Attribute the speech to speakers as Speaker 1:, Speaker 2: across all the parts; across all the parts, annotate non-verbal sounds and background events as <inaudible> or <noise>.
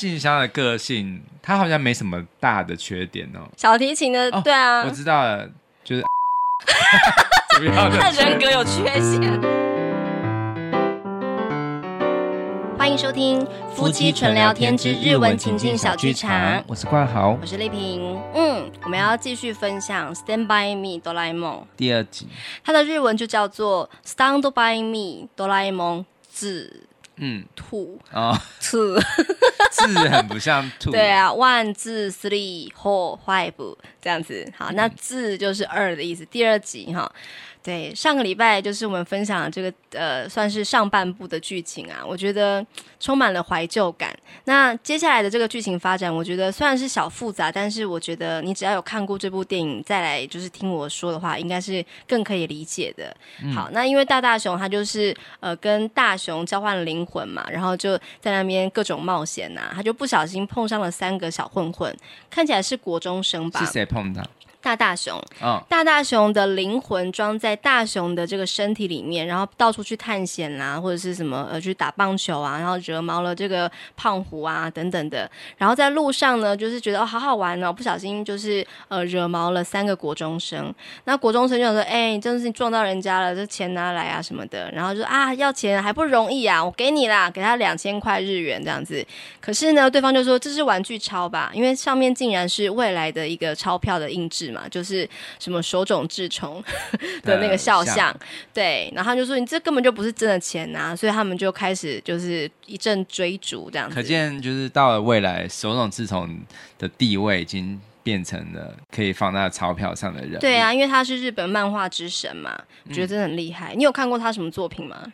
Speaker 1: 静香的个性，她好像没什么大的缺点哦。
Speaker 2: 小提琴的，
Speaker 1: 哦、
Speaker 2: 对啊，
Speaker 1: 我知道了，就是 <laughs>
Speaker 2: 他人格有缺陷。欢迎收听夫妻纯聊天之日文情境小剧场，
Speaker 1: 我是冠豪，
Speaker 2: 我是丽萍。嗯，我们要继续分享《Stand by Me》哆啦 A 梦
Speaker 1: 第二集，
Speaker 2: 它的日文就叫做《Stand by Me》哆啦 A 梦子，
Speaker 1: 嗯，
Speaker 2: 兔。
Speaker 1: 哦，
Speaker 2: 字 <laughs>
Speaker 1: 字很不像兔，
Speaker 2: 对啊，one two three four five 这样子，好，那字就是二的意思。第二集哈。对，上个礼拜就是我们分享的这个呃，算是上半部的剧情啊，我觉得充满了怀旧感。那接下来的这个剧情发展，我觉得虽然是小复杂，但是我觉得你只要有看过这部电影，再来就是听我说的话，应该是更可以理解的。嗯、好，那因为大大熊他就是呃跟大熊交换了灵魂嘛，然后就在那边各种冒险呐、啊，他就不小心碰上了三个小混混，看起来是国中生吧？
Speaker 1: 是谁碰的？
Speaker 2: 大大熊。
Speaker 1: 嗯、
Speaker 2: 大大熊的灵魂装在大熊的这个身体里面，然后到处去探险啦、啊，或者是什么呃去打棒球啊，然后惹毛了这个胖虎啊等等的。然后在路上呢，就是觉得哦好好玩哦，不小心就是呃惹毛了三个国中生。那国中生就想说，哎，真的是你撞到人家了，这钱拿来啊什么的。然后就啊要钱还不容易啊，我给你啦，给他两千块日元这样子。可是呢，对方就说这是玩具钞吧，因为上面竟然是未来的一个钞票的印制。嘛，就是什么手冢治虫 <laughs> 的那个肖像，像对，然后他就说你这根本就不是真的钱呐，所以他们就开始就是一阵追逐这样子。
Speaker 1: 可见就是到了未来，手冢治虫的地位已经变成了可以放在钞票上的人。
Speaker 2: 对啊，因为他是日本漫画之神嘛，我觉得真的很厉害。嗯、你有看过他什么作品吗？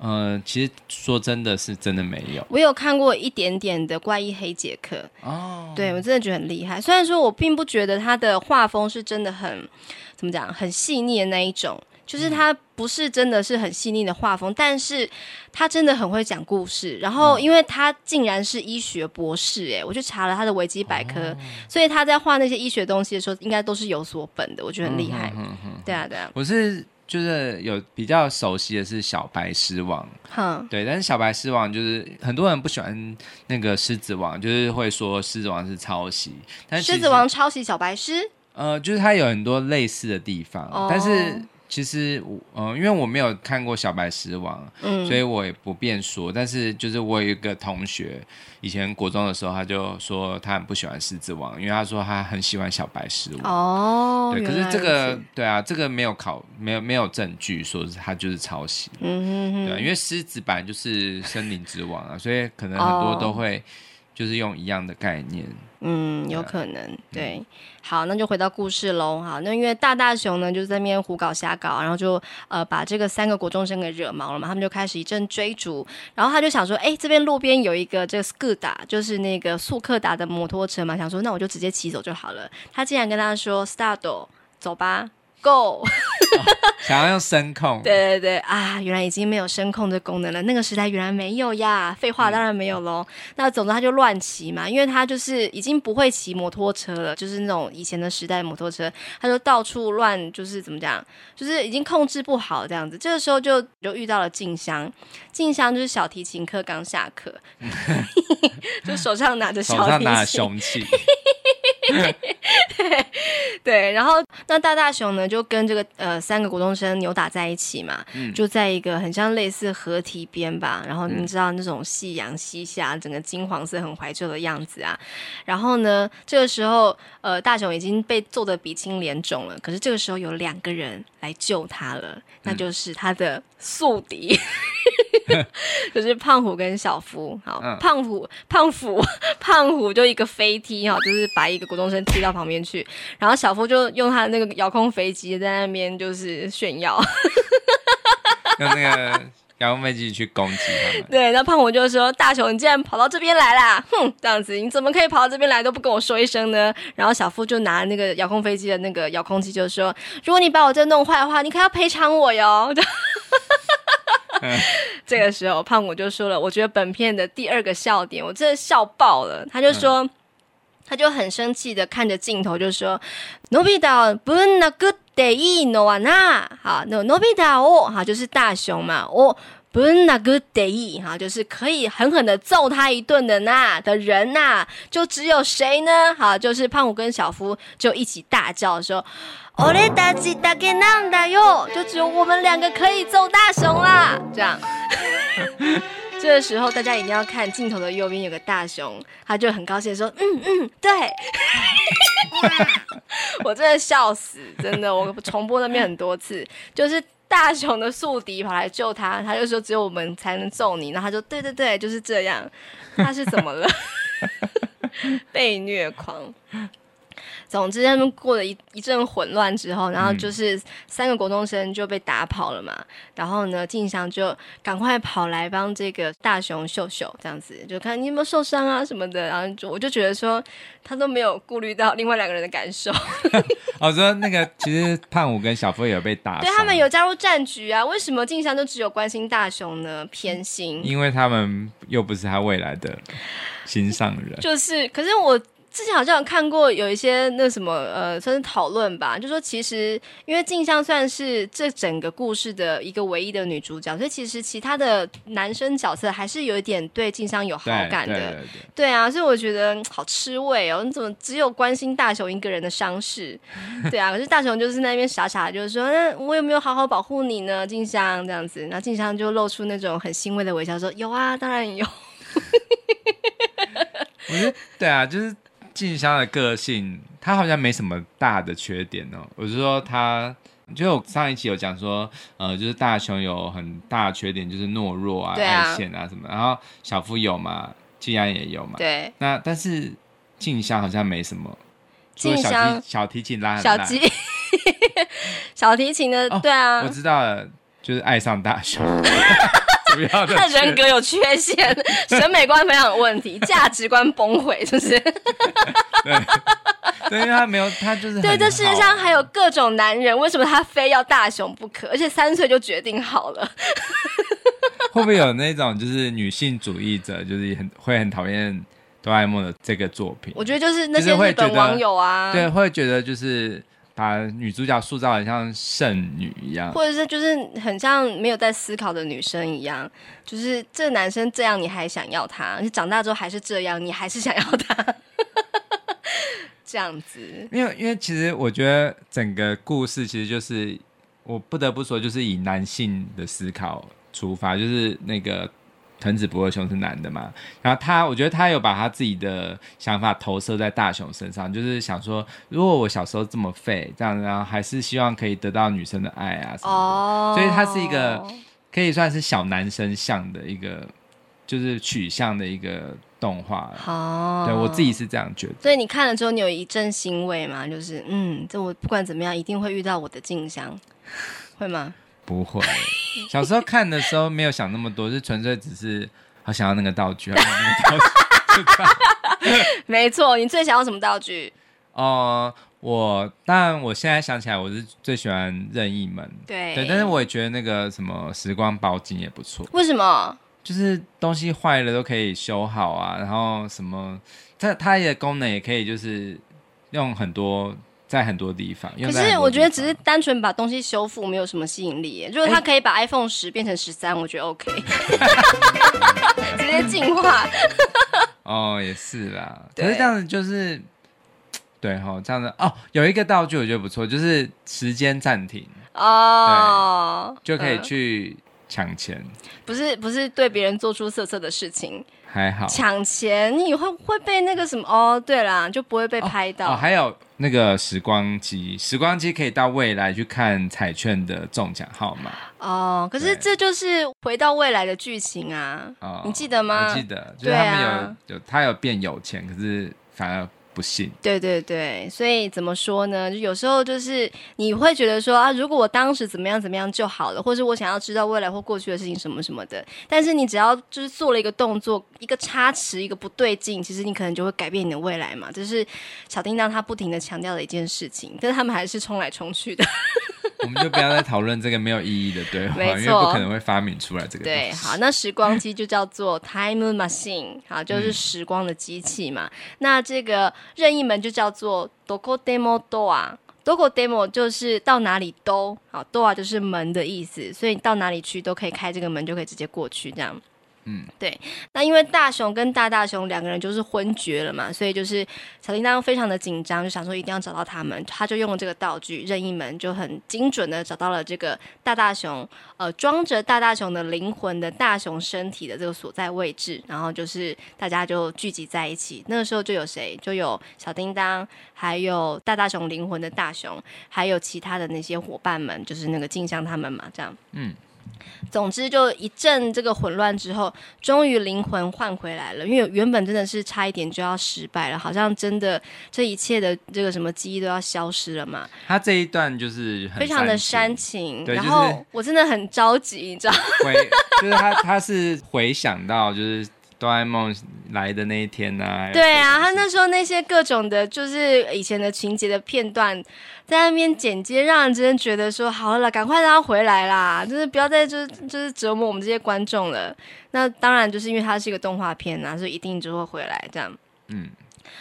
Speaker 1: 呃，其实说真的是真的没有。
Speaker 2: 我有看过一点点的怪异黑杰克哦，对我真的觉得很厉害。虽然说我并不觉得他的画风是真的很怎么讲，很细腻的那一种，就是他不是真的是很细腻的画风，嗯、但是他真的很会讲故事。然后，因为他竟然是医学博士，哎，我去查了他的维基百科，哦、所以他在画那些医学东西的时候，应该都是有所本的。我觉得很厉害。嗯、哼对啊，对啊，
Speaker 1: 我是。就是有比较熟悉的是小白狮王，
Speaker 2: 哈
Speaker 1: 对，但是小白狮王就是很多人不喜欢那个狮子王，就是会说狮子王是抄袭，但是狮
Speaker 2: 子王抄袭小白狮，
Speaker 1: 呃，就是它有很多类似的地方，哦、但是。其实我嗯，因为我没有看过《小白狮王》，嗯，所以我也不便说。但是就是我有一个同学，以前国中的时候，他就说他很不喜欢狮子王，因为他说他很喜欢小白狮王。哦，对，可是这个对啊，这个没有考，没有没有证据说是他就是抄袭。嗯哼哼，对啊，因为狮子本来就是森林之王啊，所以可能很多都会就是用一样的概念。
Speaker 2: 嗯，有可能，对。嗯、好，那就回到故事喽。好，那因为大大熊呢，就在那边胡搞瞎搞，然后就呃把这个三个国中生给惹毛了嘛，他们就开始一阵追逐。然后他就想说，哎，这边路边有一个这个斯柯达，就是那个速克达的摩托车嘛，想说那我就直接骑走就好了。他竟然跟他说，start，走吧。哦、<laughs>
Speaker 1: 想要用声控？
Speaker 2: 对对对啊，原来已经没有声控的功能了。那个时代原来没有呀，废话当然没有喽。嗯、那总之他就乱骑嘛，因为他就是已经不会骑摩托车了，就是那种以前的时代摩托车，他就到处乱，就是怎么讲，就是已经控制不好这样子。这个时候就就遇到了静香，静香就是小提琴课刚下课，<laughs> <laughs> 就手上拿着小提琴，手上拿着
Speaker 1: 凶器。<laughs>
Speaker 2: 对，然后那大大熊呢，就跟这个呃三个国中生扭打在一起嘛，嗯、就在一个很像类似河堤边吧，然后你知道那种夕阳西下，整个金黄色很怀旧的样子啊。然后呢，这个时候呃大熊已经被揍得鼻青脸肿了，可是这个时候有两个人来救他了，嗯、那就是他的宿敌。<laughs> 就是胖虎跟小夫，好，嗯、胖虎胖虎 <laughs> 胖虎就一个飞踢哈，就是把一个国中生踢到旁边去，然后小夫就用他的那个遥控飞机在那边就是炫耀，<laughs>
Speaker 1: 用那个遥控飞机去攻击他们。
Speaker 2: 对，那胖虎就说：“大雄，你竟然跑到这边来啦！哼，这样子你怎么可以跑到这边来都不跟我说一声呢？”然后小夫就拿那个遥控飞机的那个遥控器就说：“如果你把我这弄坏的话，你可要赔偿我哟。<laughs> ”这个时候，胖虎就说了：“我觉得本片的第二个笑点，我真的笑爆了。”他就说，他就很生气的看着镜头，就说：“のび太不那个得意诺瓦纳，好，那のび太哦，好，就是大雄嘛，哦。” 不是那个得哈，就是可以狠狠的揍他一顿的那的人呐、啊，就只有谁呢？好，就是胖虎跟小夫就一起大叫说：“奥雷达吉达给囊的哟！”就只有我们两个可以揍大雄啦。这样， <laughs> 这个时候大家一定要看镜头的右边有个大熊，他就很高兴说：“嗯嗯，对。<laughs> ”我真的笑死，真的，我重播那边很多次，就是。大熊的宿敌跑来救他，他就说只有我们才能揍你，然后他就对对对，就是这样。他是怎么了？<laughs> 被虐狂。总之，他们过了一一阵混乱之后，然后就是三个国中生就被打跑了嘛。嗯、然后呢，静香就赶快跑来帮这个大雄秀秀，这样子就看你有没有受伤啊什么的。然后就我就觉得说，他都没有顾虑到另外两个人的感受。
Speaker 1: 我 <laughs> 说那个其实胖虎跟小夫也有被打，
Speaker 2: 对他们有加入战局啊。为什么静香就只有关心大雄呢？偏心，
Speaker 1: 因为他们又不是他未来的心上人。
Speaker 2: 就是，可是我。之前好像有看过有一些那什么呃，算是讨论吧，就说其实因为静香算是这整个故事的一个唯一的女主角，所以其实其他的男生角色还是有一点对静香有好感的。对，对，对，对，对啊，所以我觉得好吃味哦，你怎么只有关心大雄一个人的伤势？<laughs> 对啊，可是大雄就是那边傻傻的，就是说，那我有没有好好保护你呢？静香这样子，然后静香就露出那种很欣慰的微笑，说有啊，当然有。
Speaker 1: 我觉得对啊，就是。静香的个性，她好像没什么大的缺点哦。我是说，她就我上一期有讲说，呃，就是大雄有很大的缺点，就是懦弱啊、爱现啊什么。然后小夫有嘛，静安也有嘛。对。那但是静香好像没什么。静香小提琴拉。小 <laughs> 提
Speaker 2: 小提琴的，对啊，
Speaker 1: 我知道了，就是爱上大雄。<laughs>
Speaker 2: 他的 <laughs> 人格有缺陷，<laughs> 审美观非常有问题，价值观崩溃，是不是？
Speaker 1: 对，<laughs> 对，因为他没有，他就是
Speaker 2: 对。这世界上还有各种男人，为什么他非要大雄不可？而且三岁就决定好了。
Speaker 1: 会不会有那种就是女性主义者，就是很会很讨厌哆啦 A 梦的这个作品？
Speaker 2: 我觉得就是那些日本网友啊，
Speaker 1: 对，会觉得就是。把女主角塑造很像圣女一样，
Speaker 2: 或者是就是很像没有在思考的女生一样，就是这男生这样你还想要他？你长大之后还是这样，你还是想要他？<laughs> 这样子。
Speaker 1: 因为因为其实我觉得整个故事其实就是我不得不说，就是以男性的思考出发，就是那个。藤子不二雄是男的嘛？然后他，我觉得他有把他自己的想法投射在大雄身上，就是想说，如果我小时候这么废，这样，然后还是希望可以得到女生的爱啊什么的。哦。所以他是一个可以算是小男生向的一个，就是取向的一个动画。哦。对，我自己是这样觉得。
Speaker 2: 所以你看了之后，你有一阵欣慰吗？就是，嗯，这我不管怎么样，一定会遇到我的静香，会吗？
Speaker 1: 不会，<laughs> 小时候看的时候没有想那么多，是纯粹只是好想要那个道具，<laughs> 道具
Speaker 2: 没错，你最想要什么道具？<laughs>
Speaker 1: 哦、呃，我当然我现在想起来，我是最喜欢任意门。对对，但是我也觉得那个什么时光包金也不错。
Speaker 2: 为什么？
Speaker 1: 就是东西坏了都可以修好啊，然后什么，它它的功能也可以就是用很多。在很多地方，可
Speaker 2: 是我觉得只是单纯把东西修复没有什么吸引力。如果他可以把 iPhone 十变成十三，我觉得 OK，<laughs> 直接进化。<laughs>
Speaker 1: 哦，也是啦。可是这样子就是，对哈，这样子哦，有一个道具我觉得不错，就是时间暂停哦，就可以去抢钱。
Speaker 2: 不是不是对别人做出色色的事情。
Speaker 1: 还好，
Speaker 2: 抢钱你会会被那个什么哦？对啦，就不会被拍到。
Speaker 1: 哦，哦还有那个时光机，时光机可以到未来去看彩券的中奖号码。
Speaker 2: 哦，可是这就是回到未来的剧情啊！哦，你记得吗？
Speaker 1: 我记得，就是他们有、啊、有他有变有钱，可是反而。不信，
Speaker 2: 对对对，所以怎么说呢？就有时候就是你会觉得说啊，如果我当时怎么样怎么样就好了，或是我想要知道未来或过去的事情什么什么的。但是你只要就是做了一个动作，一个差池，一个不对劲，其实你可能就会改变你的未来嘛。这是小叮当他不停的强调的一件事情，但是他们还是冲来冲去的。
Speaker 1: 我们就不要再讨论这个没有意义的对话，没错，因为不可能会发明出来这个。
Speaker 2: 对，好，那时光机就叫做 time machine，<laughs> 好，就是时光的机器嘛。嗯、那这个任意门就叫做 Dokodemo Door どこでも就是到哪里都好，ドア就是门的意思，所以你到哪里去都可以开这个门，就可以直接过去这样。 嗯，对。那因为大雄跟大大熊两个人就是昏厥了嘛，所以就是小叮当非常的紧张，就想说一定要找到他们。他就用了这个道具任意门，就很精准的找到了这个大大熊，呃，装着大大熊的灵魂的大熊身体的这个所在位置。然后就是大家就聚集在一起。那个时候就有谁？就有小叮当，还有大大熊灵魂的大熊，还有其他的那些伙伴们，就是那个镜像他们嘛，这样。嗯。总之，就一阵这个混乱之后，终于灵魂换回来了。因为原本真的是差一点就要失败了，好像真的这一切的这个什么记忆都要消失了嘛。
Speaker 1: 他这一段就是
Speaker 2: 非常的煽情，然后我真的很着急，你知道？
Speaker 1: 回 <laughs> 就是他，他是回想到就是。哆啦 A 梦来的那一天呢、啊？
Speaker 2: 对啊，他那时候那些各种的，就是以前的情节的片段，在那边剪接，让人真的觉得说，好了，赶快让他回来啦，就是不要再就是就是折磨我们这些观众了。那当然就是因为它是一个动画片啊，所以一定就会回来这样。嗯，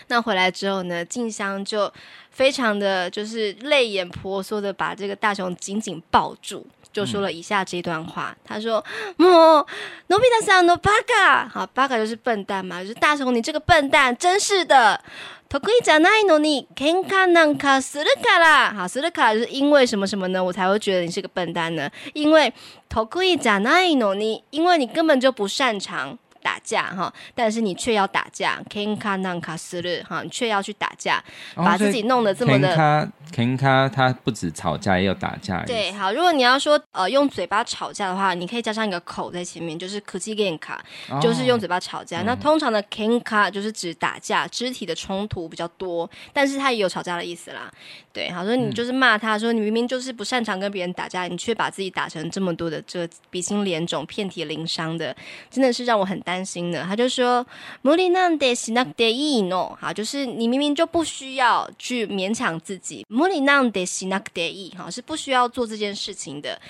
Speaker 2: 那回来之后呢，静香就非常的就是泪眼婆娑的把这个大雄紧紧抱住。就说了以下这段话，嗯、他说：“莫，のび太さんのバカ，好，バカ就是笨蛋嘛，就是大雄你这个笨蛋，真是的。得意じゃないのに喧哗なんかするから，好，するから就是因为什么什么呢？我才会觉得你是个笨蛋呢？因为得意じゃないのに，因为你根本就不擅长。” 打架哈，但是你却要打架，kenka nanka suru 哈，你却要去打架，把自己弄得这么的。kenka
Speaker 1: 他不止吵架，也有打架。
Speaker 2: 对，好，如果你要说呃用嘴巴吵架的话，你可以加上一个口在前面，就是 kuchi genka，就是用嘴巴吵架。哦、那通常的 kenka 就是指打架，肢体的冲突比较多，但是它也有吵架的意思啦。对，好，所以你就是骂他说你明明就是不擅长跟别人打架，你却把自己打成这么多的这个鼻青脸肿、遍体鳞伤的，真的是让我很担心的。他就说，无理なんてしなくていいの，好，就是你明明就不需要去勉强自己，无理なんてしなくていい，好，是不需要做这件事情的。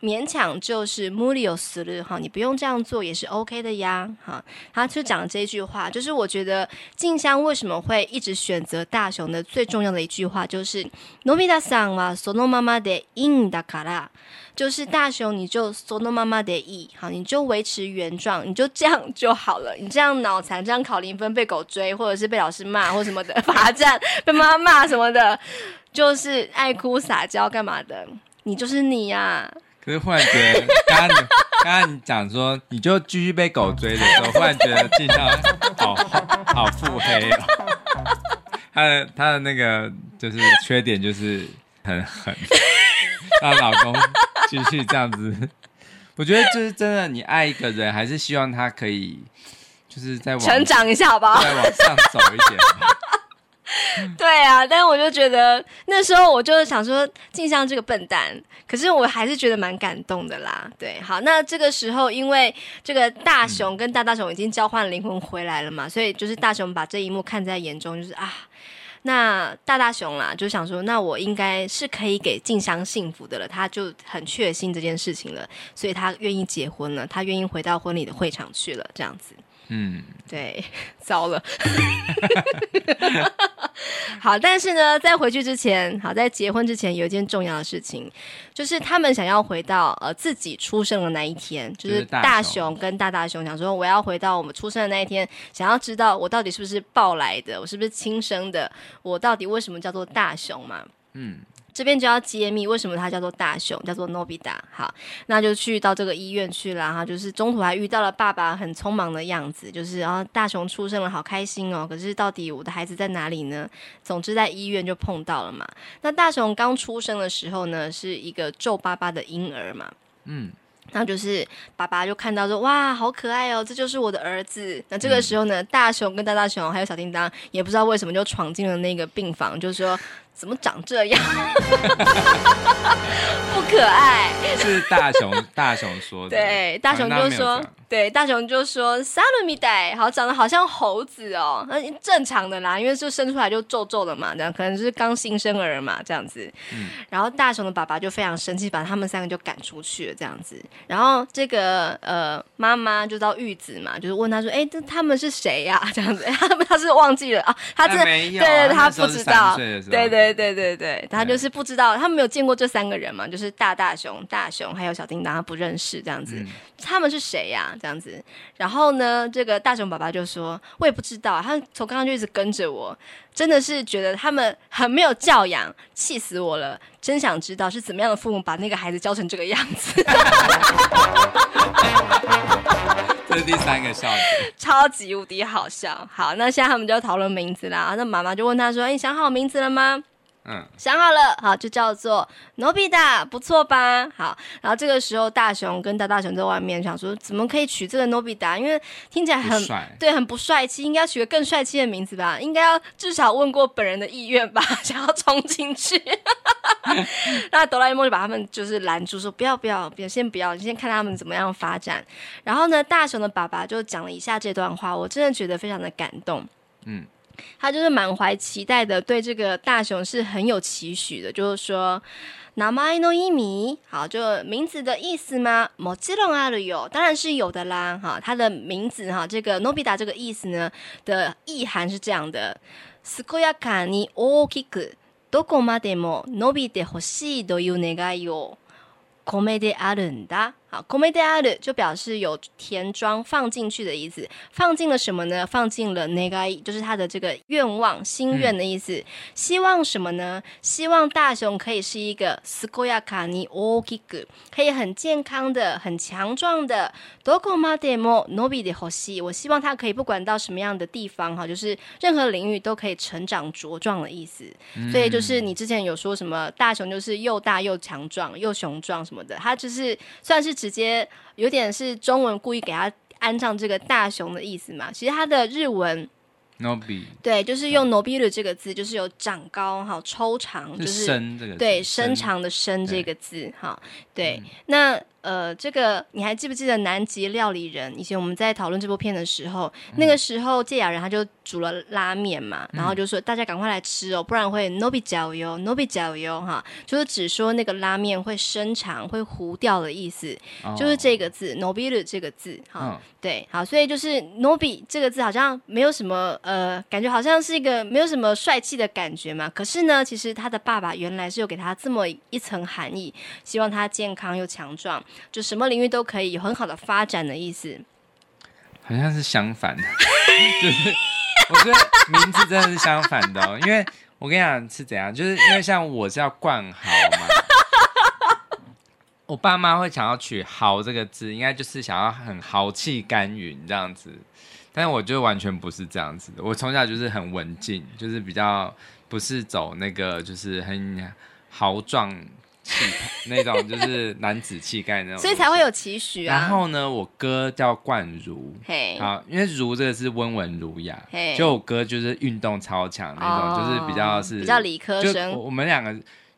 Speaker 2: 勉强就是无理をする哈，你不用这样做也是 OK 的呀哈。他就讲了这一句话，就是我觉得静香为什么会一直选择大雄的最重要的一句话，就是のび太さんはそのままでいいんだから，就是大雄你就そのままでいい，好，你就维持原状，你就这样就好了。你这样脑残，这样考零分被狗追，或者是被老师骂或什么的<laughs> 罚站，被妈妈骂什么的，就是爱哭撒娇干嘛的，你就是你呀、啊。
Speaker 1: 可是忽然觉得，刚刚你刚刚你讲说，你就继续被狗追的时候，忽然觉得静香好好腹黑哦。她的她的那个就是缺点就是很狠，<laughs> 让老公继续这样子。我觉得就是真的，你爱一个人，还是希望他可以就是在往
Speaker 2: 成长一下，好不好？
Speaker 1: 再往上走一点。
Speaker 2: 对啊，但是我就觉得那时候我就是想说静香这个笨蛋，可是我还是觉得蛮感动的啦。对，好，那这个时候因为这个大雄跟大大雄已经交换灵魂回来了嘛，所以就是大雄把这一幕看在眼中，就是啊，那大大雄啦就想说，那我应该是可以给静香幸福的了，他就很确信这件事情了，所以他愿意结婚了，他愿意回到婚礼的会场去了，这样子。嗯，对，<laughs> 糟了。<laughs> 好，但是呢，在回去之前，好，在结婚之前，有一件重要的事情，就是他们想要回到呃自己出生的那一天，就是大雄跟大大熊想说，我要回到我们出生的那一天，想要知道我到底是不是抱来的，我是不是亲生的，我到底为什么叫做大雄嘛？嗯。这边就要揭秘为什么他叫做大雄，叫做诺比达。好，那就去到这个医院去了哈。就是中途还遇到了爸爸很匆忙的样子，就是然后大雄出生了，好开心哦。可是到底我的孩子在哪里呢？总之在医院就碰到了嘛。那大雄刚出生的时候呢，是一个皱巴巴的婴儿嘛。嗯。然后就是爸爸就看到说哇，好可爱哦，这就是我的儿子。那这个时候呢，大熊跟大大熊还有小叮当也不知道为什么就闯进了那个病房，就是说。怎么长这样？<laughs> 不可爱。
Speaker 1: 是大熊，<laughs> 大熊说的。
Speaker 2: 对，大熊就说，对，大熊就说，萨鲁米代，好，长得好像猴子哦，那正常的啦，因为就生出来就皱皱的嘛，这样可能就是刚新生儿嘛，这样子。嗯。然后大熊的爸爸就非常生气，把他们三个就赶出去了，这样子。然后这个呃妈妈就到玉子嘛，就是问他说，哎，这他们是谁呀？这样子，<laughs> 他他是忘记了啊，他这对对，他不知道，对对。对对对对，他就是不知道，他没有见过这三个人嘛，就是大大熊、大熊还有小叮当，他不认识这样子。嗯、他们是谁呀、啊？这样子。然后呢，这个大熊爸爸就说：“我也不知道，他从刚刚就一直跟着我，真的是觉得他们很没有教养，气死我了！真想知道是怎么样的父母把那个孩子教成这个样子。”
Speaker 1: 这是第三个笑点，
Speaker 2: 超级无敌好笑。好，那现在他们就要讨论名字啦。那妈妈就问他说：“你想好名字了吗？”嗯，想好了，好，就叫做诺比达，不错吧？好，然后这个时候大雄跟大大雄在外面想说，怎么可以取这个诺比达？因为听起来很，对，很不帅气，应该要取个更帅气的名字吧？应该要至少问过本人的意愿吧？<laughs> 想要冲进去，<laughs> 那哆啦 A 梦就把他们就是拦住，说不要不要，不要，先不要，你先看他们怎么样发展。然后呢，大雄的爸爸就讲了以下这段话，我真的觉得非常的感动。嗯。他就是满怀期待的，对这个大雄是很有期许的，就是说，名前の意味，好，就名字的意思吗？もちろんあるよ，当然是有的啦，哈，他的名字哈，这个のび太这个意思呢的意涵是这样的：健やかに大きく、どこまでも伸びてほしいという愿いを込めてあるんだ。 好，come de a 就表示有填装放进去的意思，放进了什么呢？放进了那个，就是他的这个愿望、心愿的意思。嗯、希望什么呢？希望大雄可以是一个すこやかに大きく，可以很健康的、很强壮的。どこまでも伸びてほしい。我希望他可以不管到什么样的地方，哈，就是任何领域都可以成长茁壮的意思。嗯、所以就是你之前有说什么大雄就是又大又强壮又雄壮什么的，他就是算是。 直接有点是中文故意给他安上这个大熊的意思嘛？其实他的日文
Speaker 1: ，nobi，
Speaker 2: 对，就是用 nobiru 这个字，就是有长高哈、抽长，就是
Speaker 1: 伸这个，
Speaker 2: 对，伸长的伸这个字哈，对，那。呃，这个你还记不记得南极料理人？以前我们在讨论这部片的时候，嗯、那个时候堺雅人他就煮了拉面嘛，嗯、然后就说大家赶快来吃哦，不然会 nobi 脚油，nobi 脚油哈，就是只说那个拉面会伸长、会糊掉的意思，哦、就是这个字 nobiru 这个字哈，哦、对，好，所以就是 nobi 这个字好像没有什么呃，感觉好像是一个没有什么帅气的感觉嘛。可是呢，其实他的爸爸原来是有给他这么一层含义，希望他健康又强壮。就什么领域都可以有很好的发展的意思，
Speaker 1: 好像是相反的，<laughs> 就是我觉得名字真的是相反的，因为我跟你讲是怎样，就是因为像我是要冠豪嘛，我爸妈会想要取豪这个字，应该就是想要很豪气干云这样子，但是我觉得完全不是这样子的，我从小就是很文静，就是比较不是走那个就是很豪壮。气那种就是男子气概那种，<laughs>
Speaker 2: 所以才会有期许啊。
Speaker 1: 然后呢，我哥叫冠如，
Speaker 2: 嘿，
Speaker 1: 好，因为如这个是温文儒雅，
Speaker 2: 嘿，
Speaker 1: 就我哥就是运动超强那种，就是比较是
Speaker 2: 比较理科生。
Speaker 1: 我们两个，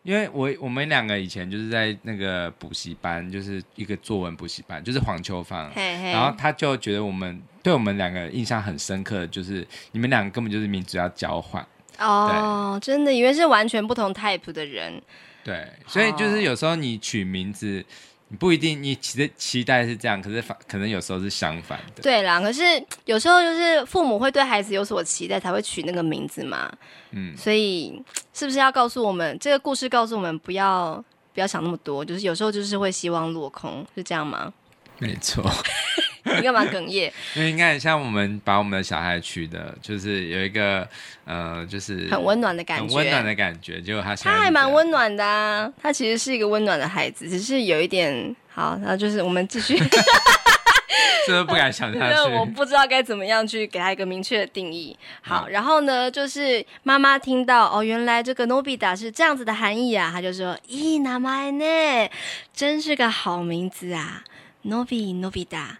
Speaker 1: 因为我我们两个以前就是在那个补习班，就是一个作文补习班，就是黄秋芳，嘿嘿，然后他就觉得我们对我们两个印象很深刻，就是你们两个根本就是名字要交换。
Speaker 2: 哦，真的以为是完全不同 type 的人。
Speaker 1: 对，所以就是有时候你取名字，哦、你不一定你其实期待是这样，可是反可能有时候是相反的。对啦，
Speaker 2: 可是有时候就是父母会对孩子有所期待，才会取那个名字嘛。嗯，所以是不是要告诉我们这个故事告诉我们不要不要想那么多，就是有时候就是会希望落空，是这样吗？
Speaker 1: 没错。<laughs> <laughs>
Speaker 2: 你干嘛哽咽？<laughs>
Speaker 1: 因为你看，像我们把我们的小孩取的，就是有一个呃，就是
Speaker 2: 很温暖的感觉，
Speaker 1: 很温暖的感觉。结果他
Speaker 2: 他还蛮温暖的啊，他其实是一个温暖的孩子，只是有一点好。然后就是我们继续，<laughs>
Speaker 1: 真的不敢想下去。
Speaker 2: 我不知道该怎么样去给他一个明确的定义。好，然后呢，就是妈妈听到哦，原来这个のび太是这样子的含义啊，他就说：“咦，名前呢，真是个好名字啊，のびのび太。”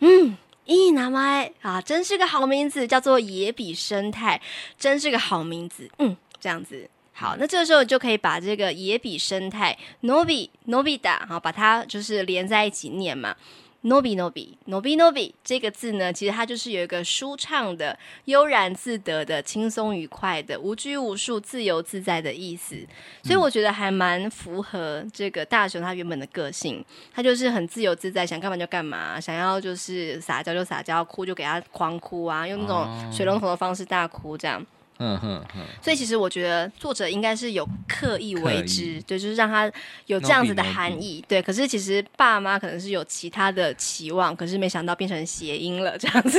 Speaker 2: 嗯，いい名前啊，真是个好名字，叫做野比生态，真是个好名字。嗯，这样子好，那这个时候就可以把这个野比生态のびのび太，好，把它就是连在一起念嘛。 のびのびのびのび这个字呢，其实它就是有一个舒畅的、悠然自得的、轻松愉快的、无拘无束、自由自在的意思。所以我觉得还蛮符合这个大雄他原本的个性，他就是很自由自在，想干嘛就干嘛，想要就是撒娇就撒娇，哭就给他狂哭啊，用那种水龙头的方式大哭这样。
Speaker 1: 嗯哼哼。
Speaker 2: 所以其实我觉得作者应该是有刻意为之，对，就是让他有这样子的含义。对，可是其实爸妈可能是有其他的期望，可是没想到变成谐音了这样子，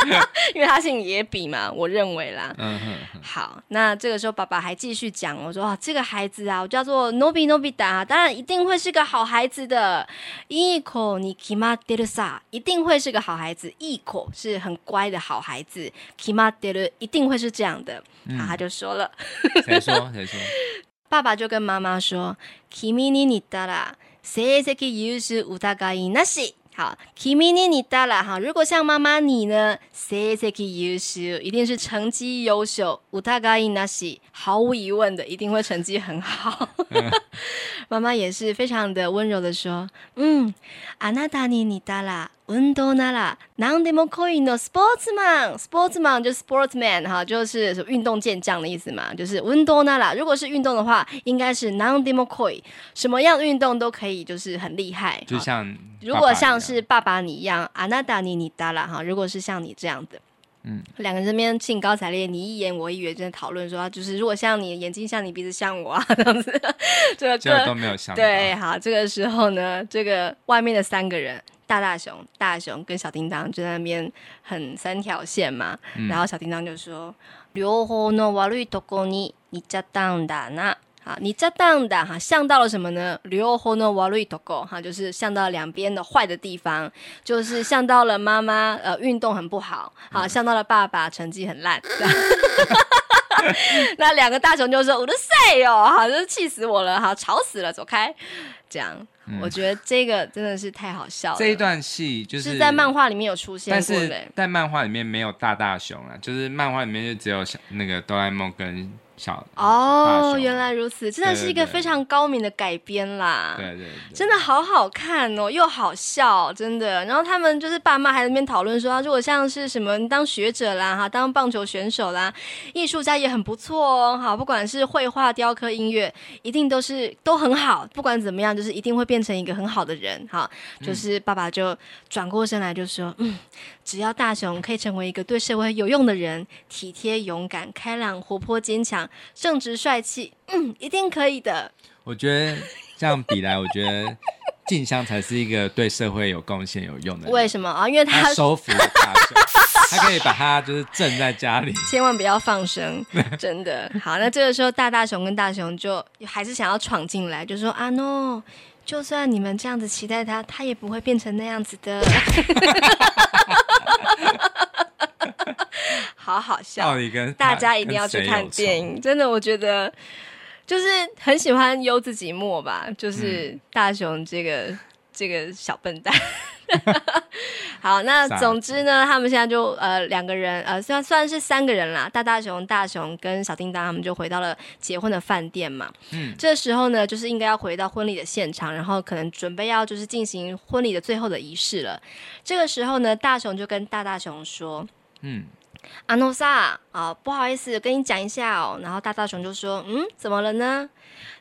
Speaker 2: <laughs> 因为他姓野比嘛，我认为啦。嗯哼。好，那这个时候爸爸还继续讲，我说啊，这个孩子啊，我叫做 Nobi Nobita，当然一定会是个好孩子的。いい子に决まってるさ，一定会是个好孩子。いい子是很乖的好孩子，决まってる一定会是这样的。 嗯、啊，他就说了，
Speaker 1: 谁说<laughs> 谁说？
Speaker 2: 爸爸就跟妈妈说，君に似たら成绩优秀疑いなし。好，君に似たら哈，如果像妈妈你呢，成绩优秀，一定是成绩优秀，疑いなし，毫无疑问的，一定会成绩很好。<laughs> 妈妈也是非常的温柔的说，嗯，あなたに似たら。 运动なら何でも可以のスポーツマン，スポーツマン就是 sportsman 哈，就是运动健将的意思嘛。就是运动なら，如果是运动的话，应该是何でも可以，什么样的运动都可以，就是很厉害。
Speaker 1: 就像
Speaker 2: 如果像是爸爸你一样，あなたに似たら哈，如果是像你这样的，嗯，两个人这边兴高采烈，你一言我一语，在讨论说，就是如果像你眼睛像你鼻子像我啊，<laughs> 这样子，
Speaker 1: 这个都没有想
Speaker 2: 对，好，这个时候呢，这个外面的三个人。 大大熊、大熊跟小叮当就在那边很三条线嘛，嗯、然后小叮当就说：“両方の悪いとこに似ちゃったんだな。”好，似ちゃったんだ哈，像到了什么呢？両方の悪いとこ哈，就是像到了两边的坏的地方，就是像到了妈妈呃运动很不好，好，像到了爸爸成绩很烂。<laughs> 那两个大熊就说：“我的塞哟，好，就是气死我了，好，吵死了，走开。”这样。 嗯、我觉得这个真的是太好笑了。
Speaker 1: 这一段戏就是，
Speaker 2: 是在漫画里面有出现过，但是
Speaker 1: 在漫画里面没有大大熊啊，就是漫画里面就只有小那个哆啦 A 梦跟。小
Speaker 2: 哦，原来如此，真的是一个非常高明的改编啦。
Speaker 1: 对对，对，
Speaker 2: 真的好好看哦，又好笑，真的。然后他们就是爸妈还在那边讨论说，如果像是什么当学者啦，哈，当棒球选手啦，艺术家也很不错哦，哈，不管是绘画、雕刻、音乐，一定都是都很好。不管怎么样，就是一定会变成一个很好的人，哈。就是爸爸就转过身来就说，嗯。只要大雄可以成为一个对社会有用的人，体贴、勇敢、开朗、活泼、坚强、正直、帅气，嗯，一定可以的。
Speaker 1: 我觉得这样比来，我觉得静香才是一个对社会有贡献、有用的人。
Speaker 2: 为什么啊？因为他，
Speaker 1: 他收服了大雄，他可以把他就是镇在家里，
Speaker 2: 千万不要放生，真的。好，那这个时候大大熊跟大熊就还是想要闯进来，就说啊，no。就算你们这样子期待他，他也不会变成那样子的。<laughs> 好好笑，大家一定要去看电影。真的，我觉得就是很喜欢优自己墨吧，就是大雄这个、嗯、这个小笨蛋。<laughs> 好，那总之呢，他们现在就呃两个人呃，虽然虽然是三个人啦，大大熊、大熊跟小叮当，他们就回到了结婚的饭店嘛。嗯，这时候呢，就是应该要回到婚礼的现场，然后可能准备要就是进行婚礼的最后的仪式了。这个时候呢，大熊就跟大大熊说：“嗯，阿诺萨啊，不好意思，跟你讲一下哦。”然后大大熊就说：“嗯，怎么了呢？”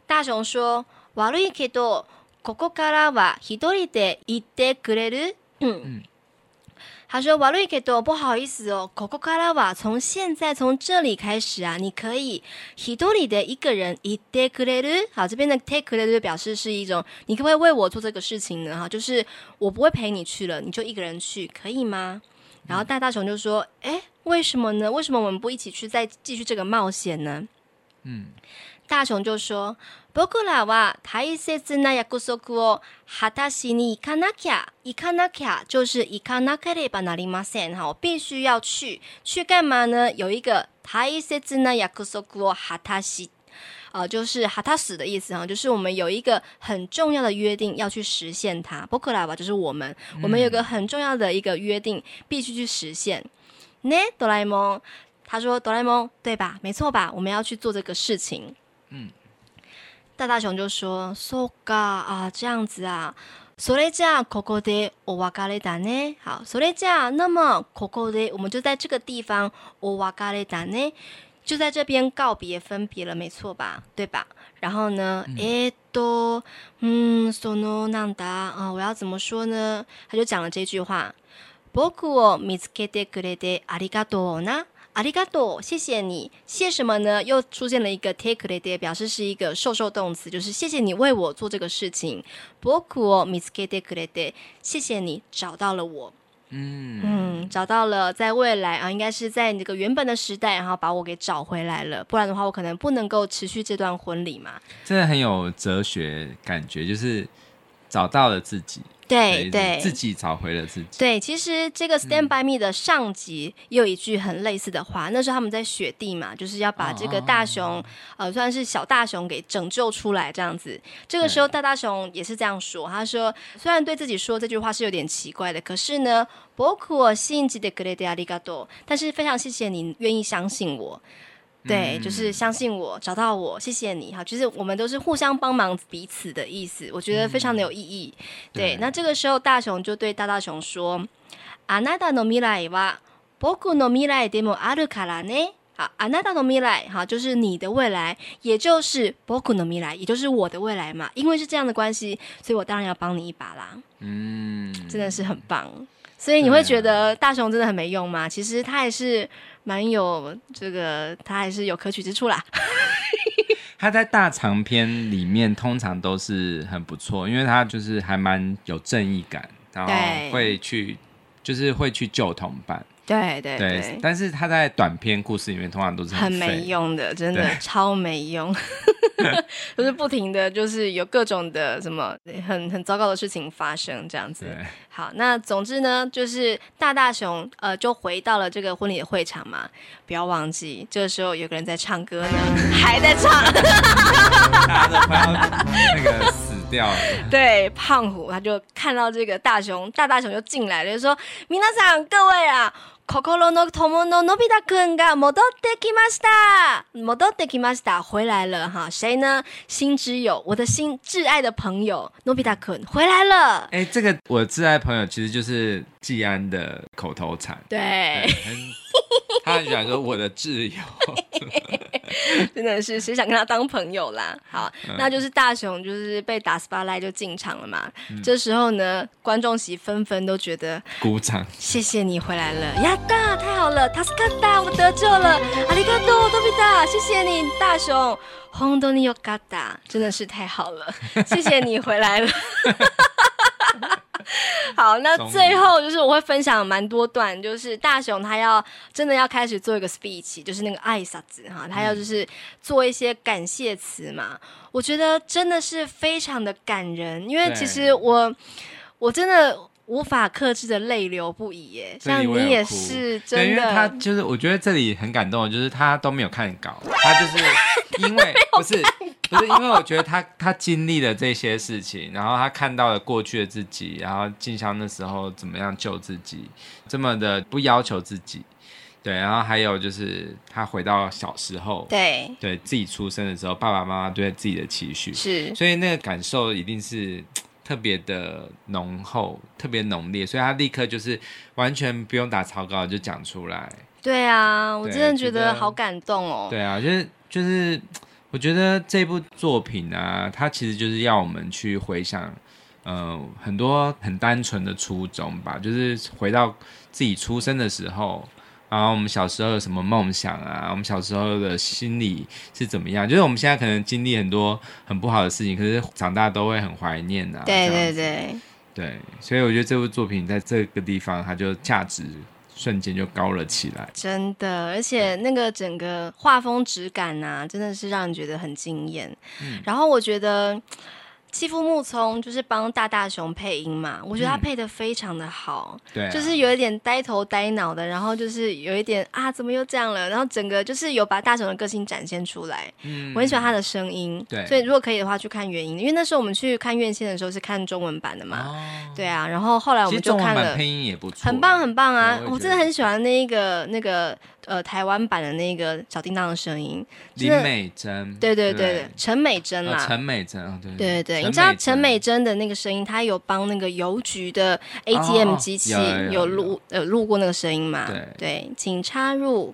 Speaker 2: 大熊说：“悪いけど。”ここからは一人で行ってくれる？嗯，他说：“悪いけど，不好意思哦。ここからは从现在从这里开始啊，你可以一人で一个人行ってくれる？好，这边的行ってくれる表示是一种，你可不可以为我做这个事情呢？哈，就是我不会陪你去了，你就一个人去，可以吗？然后大大熊就说：“诶， 为什么呢？为什么我们不一起去再继续这个冒险呢？”嗯。大雄就说：“仆らは大切な约束を果たしに行かなきゃ，行かなきゃ就是行かなければなりません。哈，我必须要去，去干嘛呢？有一个大切な约束を果たし，呃，就是果たす的意思哈，就是我们有一个很重要的约定要去实现它。仆らは就是我们，我们有个很重要的一个约定必须去实现。 呢，哆啦 A 梦，他说哆啦 A 梦对吧？没错吧？我们要去做这个事情。”嗯，大大熊就说：“そうか啊，这样子啊。それじゃここでお别れだね。好，それじゃ那么ここで我们就在这个地方お别れだね，就在这边告别分别了，没错吧？对吧？然后呢，えっと，嗯，そのなんだ啊，我要怎么说呢？他就讲了这句话： 仆を见つけてくれてありがとうな。” 阿里嘎多，谢谢你。谢什么呢？又出现了一个 take it 表示是一个受受动词，就是谢谢你为我做这个事情。仆を见つけてくれて，谢谢你找到了我。嗯嗯，找到了，在未来啊，应该是在那个原本的时代，然后把我给找回来了。不然的话，我可能不能够持续这段婚礼嘛。
Speaker 1: 真的很有哲学感觉，就是找到了自己。
Speaker 2: 对对，
Speaker 1: 自己找回了自己。
Speaker 2: 对，其实这个《Stand by Me》的上集也有一句很类似的话。嗯、那时候他们在雪地嘛，就是要把这个大熊，哦、呃，算是小大熊给拯救出来这样子。这个时候大大熊也是这样说，他说：“虽然对自己说这句话是有点奇怪的，可是呢，仆を信じてくれてありがとう。但是非常谢谢你愿意相信我。” 对，就是相信我，找到我，谢谢你哈。其实我们都是互相帮忙彼此的意思，我觉得非常的有意义。嗯、对，对，那这个时候大熊就对大大熊说：“あなたの未来は仆の未来でもあるからね。”好，あなたの未来哈，就是你的未来，也就是仆の未来，也就是我的未来嘛。因为是这样的关系，所以我当然要帮你一把啦。嗯，真的是很棒。所以你会觉得大熊真的很没用吗？其实他还是。 蛮有这个，他还是有可取之处啦。<laughs>
Speaker 1: 他在大长篇里面通常都是很不错，因为他就是还蛮有正义感，然后会去就是会去救同伴。
Speaker 2: 对对对，对，
Speaker 1: 但是他在短篇故事里面通常都是很，
Speaker 2: 很没用的，真的超没用，<laughs> 就是不停的就是有各种的什么很很糟糕的事情发生这样子。好，那总之呢，就是大大熊呃就回到了这个婚礼的会场嘛，不要忘记这个时候有个人在唱歌呢，<laughs> 还在唱，
Speaker 1: 大家都快要那个死掉了。<laughs>
Speaker 2: 对，胖虎他就看到这个大熊，大大熊就进来了，就说：“皆さん各位啊。”心の友ののび太くんが戻ってきました。戻ってきました，回来了哈。谁呢？心之友，我的心挚爱的朋友のび太くん回来了。
Speaker 1: 哎、欸，这个我挚爱朋友其实就是 技安的口头禅。
Speaker 2: 对，
Speaker 1: 对<laughs> 他很喜欢说我的挚友。<laughs>
Speaker 2: 真的是谁想跟他当朋友啦？好，嗯、那就是大熊，就是被打 spotlight 就进场了嘛。嗯、这时候呢，观众席纷纷都觉得
Speaker 1: 鼓掌，
Speaker 2: 谢谢你回来了，呀哒，太好了，助かった，我得救了，ありがとう，のび太，谢谢你，大熊，本当によかった，真的是太好了，谢谢你回来了。 <laughs> <laughs> 好，那最后就是我会分享蛮多段，就是大雄他要真的要开始做一个 speech，就是那个挨拶子哈，他要就是做一些感谢词嘛。我觉得真的是非常的感人，因为其实我我真的无法克制的泪流不已耶。像你也是真的，因为
Speaker 1: 他就是我觉得这里很感动，就是他都没有看稿，他就是 <laughs> 因为不是。不是因为我觉得他他经历了这些事情，然后他看到了过去的自己，然后静香那时候怎么样救自己，这么的不要求自己，对，然后还有就是他回到小时候，
Speaker 2: 对，
Speaker 1: 对自己出生的时候，爸爸妈妈对自己的期许
Speaker 2: 是，
Speaker 1: 所以那个感受一定是特别的浓厚，特别浓烈，所以他立刻就是完全不用打草稿就讲出来。对
Speaker 2: 啊，我真的觉得好感动哦。
Speaker 1: 对啊，就是就是。我觉得这部作品啊，它其实就是要我们去回想，嗯、呃，很多很单纯的初衷吧，就是回到自己出生的时候，然后我们小时候有什么梦想啊，我们小时候的心理是怎么样？就是我们现在可能经历很多很不好的事情，可是长大都会很怀念啊。
Speaker 2: 对对对，
Speaker 1: 对，所以我觉得这部作品在这个地方，它就价值。瞬间就高了起来，
Speaker 2: 真的，而且那个整个画风质感呐、啊，真的是让人觉得很惊艳。嗯，然后我觉得。妻夫木聪就是帮大大熊配音嘛，我觉得他配的非常的好，
Speaker 1: 嗯、对、啊，
Speaker 2: 就是有一点呆头呆脑的，然后就是有一点啊，怎么又这样了？然后整个就是有把大熊的个性展现出来。嗯，我很喜欢他的声音，
Speaker 1: 对，
Speaker 2: 所以如果可以的话，去看原音，因为那时候我们去看院线的时候是看中文版的嘛，哦、对啊，然后后来我们就看了，
Speaker 1: 配音也不错，
Speaker 2: 很棒很棒啊，我，我真的很喜欢那一个那个。呃，台湾版的那个小叮当的声音，
Speaker 1: 林美珍，
Speaker 2: 对对对对，陈美珍啦，
Speaker 1: 陈美珍，对
Speaker 2: 对对，你知道陈美珍的那个声音，她有帮那个邮局的 ATM 机器有录呃录过那个声音嘛？对对，请插入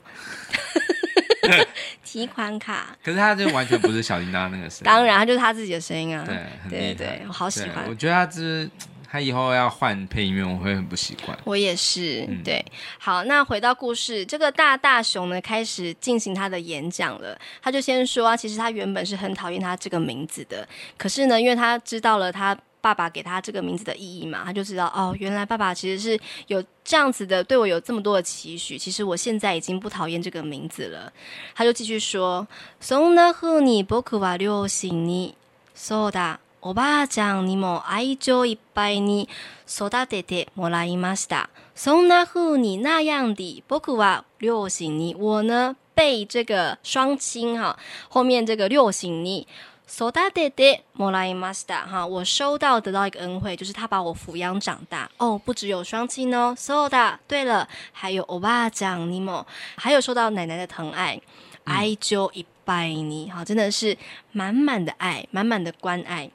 Speaker 2: <laughs> 提款卡。
Speaker 1: 可是他就完全不是小叮当那个声音，<laughs>
Speaker 2: 当然，他就是他自己的声音啊。
Speaker 1: 对，
Speaker 2: 对对，我好喜欢。
Speaker 1: 我觉得他就是。他以后要换配音员，我会很不习惯。
Speaker 2: 我也是，嗯、对。好，那回到故事，这个大大熊呢，开始进行他的演讲了。他就先说啊，其实他原本是很讨厌他这个名字的，可是呢，因为他知道了他爸爸给他这个名字的意义嘛，他就知道哦，原来爸爸其实是有这样子的，对我有这么多的期许。其实我现在已经不讨厌这个名字了。他就继续说：“そんな风に仆は両亲にそうだ。” おばあちゃんにも爱情いっぱいに育ててもらいました。そんな风に那样的，仆は両亲に我呢被这个双亲哈后面这个両亲に育ててもらいました哈，我收到得到一个恩惠，就是他把我抚养长大哦。不只有双亲哦，そうだ，对了，还有おばあちゃんにも，还有受到奶奶的疼爱，爱情いっぱいに哈，真的是满满的爱，满满的关爱。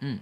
Speaker 2: 嗯，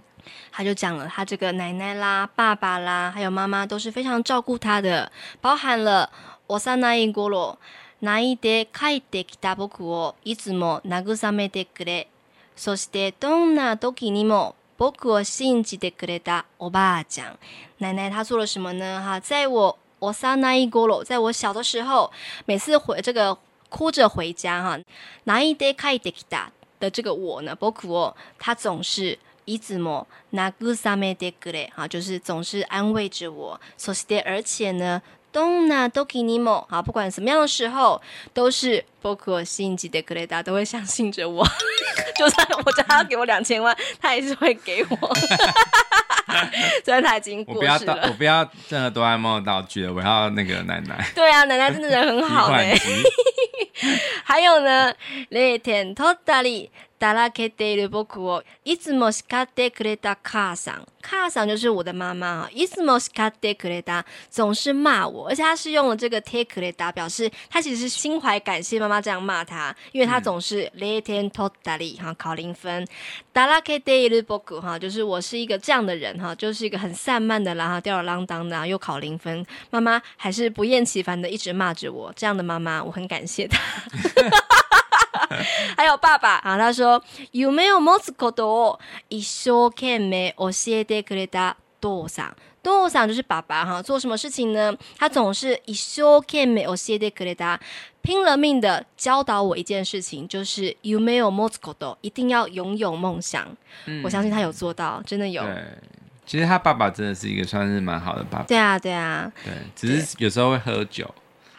Speaker 2: 他就讲了，他这个奶奶啦、爸爸啦，还有妈妈都是非常照顾他的，包含了幼い顷泣いて帰ってきた仆をいつも慰めてくれ、そしてどんな时にも仆を信じてくれたおばあちゃん。奶奶她做了什么呢？哈，在我幼い顷，在我小的时候，每次回这个哭着回家哈，泣いて帰ってきた的这个我呢，仆を他总是。 いつも慰めてくれ，哈，就是总是安慰着我。そして而且呢，どんな时にも，好，不管什么样的时候，都是仆を信じてくれた，都会相信着我。<laughs> 就算我叫他给我两千万，他还是会给我。<laughs> 虽然他已经过世了。
Speaker 1: 我不要任何哆啦 A 梦的道具了，我要那个奶奶。
Speaker 2: 对啊，奶奶真的人很好哎。<laughs> 还有呢，レテントダリ。 だらけている仆をいつも叱ってくれた母さん，母さん就是我的妈妈啊。いつも叱ってくれた，总是骂我，而且他是用了这个てくれた，表示他其实是心怀感谢妈妈这样骂他，因为他总是零点取ったり哈，考零分。だらけている仆哈，就是我是一个这样的人哈，就是一个很散漫的啦哈，吊儿郎当的又考零分，妈妈还是不厌其烦的一直骂着我，这样的妈妈我很感谢她。 <laughs> <laughs> 还有爸爸啊，他说梦を持つことを一生悬命教えてくれた父さん。父さん就是爸爸哈，做什么事情呢？他总是一生悬命教えてくれた，拼了命的教导我一件事情，就是梦を持つこと，一定要拥有梦想。嗯，我相信他有做到，真的有。
Speaker 1: 对，其实他爸爸真的是一个算是蛮好的爸爸。
Speaker 2: 对啊，对啊，
Speaker 1: 对，只是有时候会喝酒。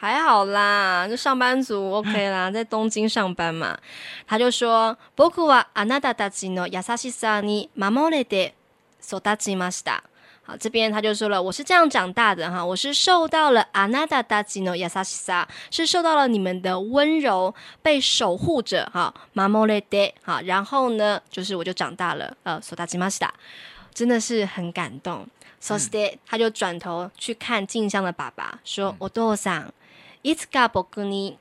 Speaker 2: 还好啦，就上班族 OK 啦，<laughs> 在东京上班嘛。他就说：“仆はあなたたちの优しさに守れて育ちました。”好，这边他就说了：“我是这样长大的哈，我是受到了あなたたちの优しさ，是受到了你们的温柔，被守护着哈，守れて哈。然后呢，就是我就长大了，呃，育ちました，真的是很感动。そして他就转头去看静香的爸爸，说：“お父さ ん。”いつか仆に，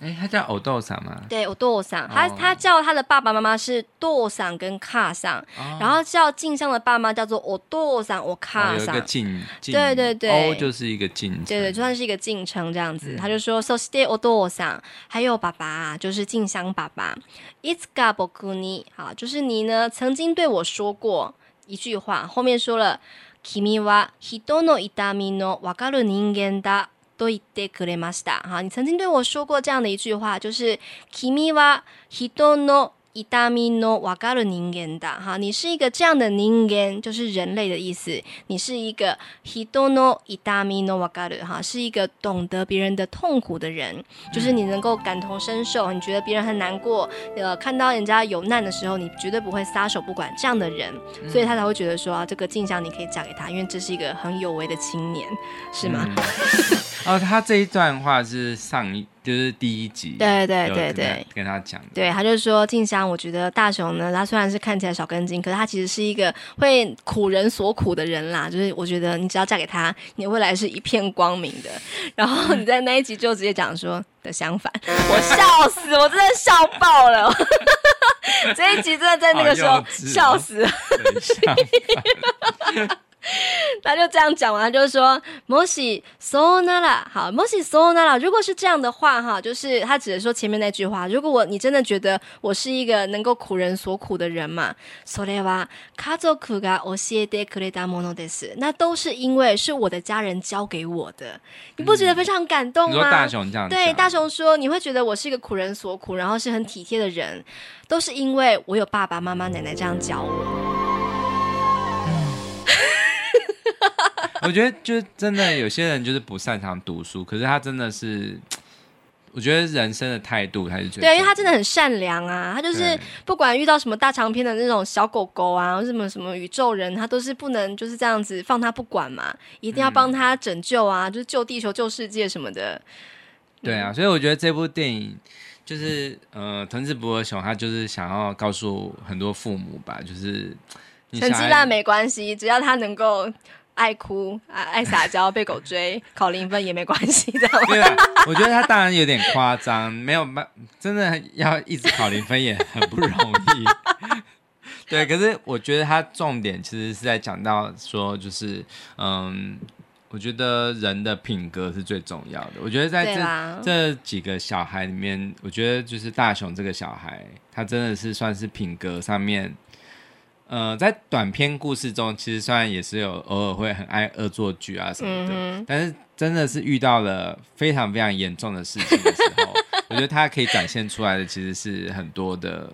Speaker 1: 哎，他叫お父さん吗？
Speaker 2: 对，お父さん，他他叫他的爸爸妈妈是父さん跟母さん，然后叫静香的爸妈叫做お父さん、お母さん。有一个
Speaker 1: 敬，
Speaker 2: 对对对，
Speaker 1: 哦，就是一个敬，
Speaker 2: 对对，就算是一个敬称这样子。他就说，そしてお父さん，还有爸爸，就是静香爸爸。いつか仆に，好，就是你呢，曾经对我说过一句话，后面说了，君は人の痛みのわかる人间だ。 都言ってくれました。哈，你曾经对我说过这样的一句话，就是“君は人の ”。痛みのわかる人间だ”。哈，你是一个这样的人间，就是人类的意思。你是一个人の痛みのわかる，哈，是一个懂得别人的痛苦的人，就是你能够感同身受。你觉得别人很难过，呃，看到人家有难的时候，你绝对不会撒手不管这样的人，所以他才会觉得说啊，这个静香你可以嫁给他，因为这是一个很有为的青年，是吗？嗯<laughs>
Speaker 1: 哦，他这一段话是上一， 就是第一集，
Speaker 2: 对对对对，
Speaker 1: 跟他讲，
Speaker 2: 对，他就说静香，我觉得大雄呢，他虽然是看起来少根筋，可是他其实是一个会苦人所苦的人啦。就是我觉得你只要嫁给他，你未来是一片光明的。然后你在那一集就直接讲说的相反，我笑死，我真的笑爆了。<laughs> 这一集真的在那个时候笑死了。<laughs> <laughs> 他就这样讲完，他就说もしそうなら，好，もしそうなら，如果是这样的话，哈，就是他只是说前面那句话。如果我你真的觉得我是一个能够苦人所苦的人嘛，それは家族が教えてくれたものです。那都是因为是我的家人教给我的，你不觉得非常感动吗？
Speaker 1: 嗯、大雄这样
Speaker 2: 对，大雄说你会觉得我是一个苦人所苦，然后是很体贴的人，都是因为我有爸爸妈妈奶奶这样教我。 <laughs>
Speaker 1: 我觉得，就真的有些人就是不擅长读书，可是他真的是，<tsk> 我觉得人生的态度才是最
Speaker 2: 对，因为他真的很善良啊，他就是不管遇到什么大长篇的那种小狗狗啊，或什么什么宇宙人，他都是不能就是这样子放他不管嘛，一定要帮他拯救啊，嗯、就是救地球、救世界什么的。
Speaker 1: 对啊，所以我觉得这部电影就是呃，藤子不二雄他就是想要告诉很多父母吧，就是
Speaker 2: 成绩烂没关系，只要他能够。爱哭啊，爱撒娇，被狗追，<laughs> 考零分也没关系，知道
Speaker 1: 吗？我觉得他当然有点夸张，没有办，真的要一直考零分也很不容易。<laughs> 对，可是我觉得他重点其实是在讲到说，就是嗯，我觉得人的品格是最重要的。我觉得在这这几个小孩里面，我觉得就是大雄这个小孩，他真的是算是品格上面。呃，在短篇故事中，其实虽然也是有偶尔会很爱恶作剧啊什么的，嗯、但是真的是遇到了非常非常严重的事情的时候，<laughs> 我觉得他可以展现出来的其实是很多的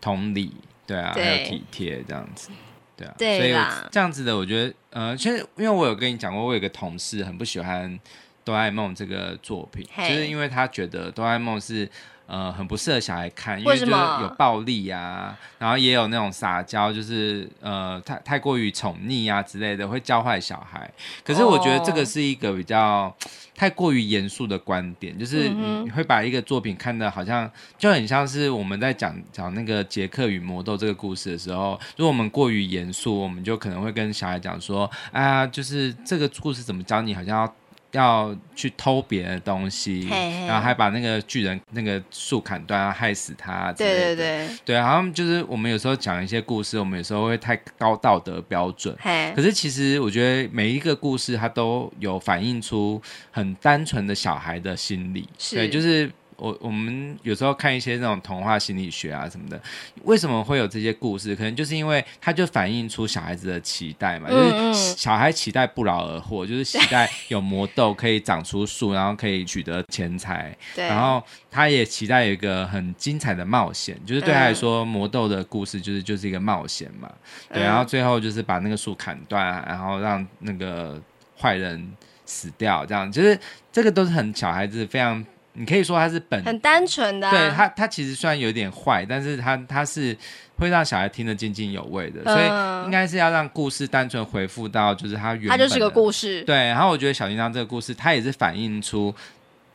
Speaker 1: 同理，对啊，对。还有体贴这样子，对啊，对所以这样子的，我觉得，呃，其实因为我有跟你讲过，我有个同事很不喜欢哆啦 A 梦这个作品，就嘿是因为他觉得哆啦 A 梦是。呃，很不适合小孩看，因为就是有暴力啊，然后也有那种撒娇，就是呃，太太过于宠溺啊之类的，会教坏小孩。可是我觉得这个是一个比较太过于严肃的观点，就是你会把一个作品看得好像就很像是我们在讲讲那个杰克与魔豆这个故事的时候，如果我们过于严肃，我们就可能会跟小孩讲说，啊，就是这个故事怎么教你，好像要。要去偷别人的东西，嘿嘿然后还把那个巨人那个树砍断，要害死他。对对对，对，好像就是我们有时候讲一些故事，我们有时候会太高道德标准。嘿可是其实我觉得每一个故事它都有反映出很单纯的小孩的心理。是对，就是。我我们有时候看一些那种童话心理学啊什么的，为什么会有这些故事？可能就是因为它就反映出小孩子的期待嘛，就是小孩期待不劳而获，就是期待有魔豆可以长出树，然后可以取得钱财，对，然后他也期待有一个很精彩的冒险，就是对他来说，魔豆的故事就是就是一个冒险嘛，对，然后最后就是把那个树砍断，然后让那个坏人死掉，这样，就是这个都是很小孩子非常。你可以说他是本
Speaker 2: 很单纯的、啊，
Speaker 1: 对他，他其实虽然有点坏，但是他他是会让小孩听得津津有味的，嗯、所以应该是要让故事单纯回复到就是他原本，他
Speaker 2: 就是个故事，
Speaker 1: 对。然后我觉得小叮当这个故事，它也是反映出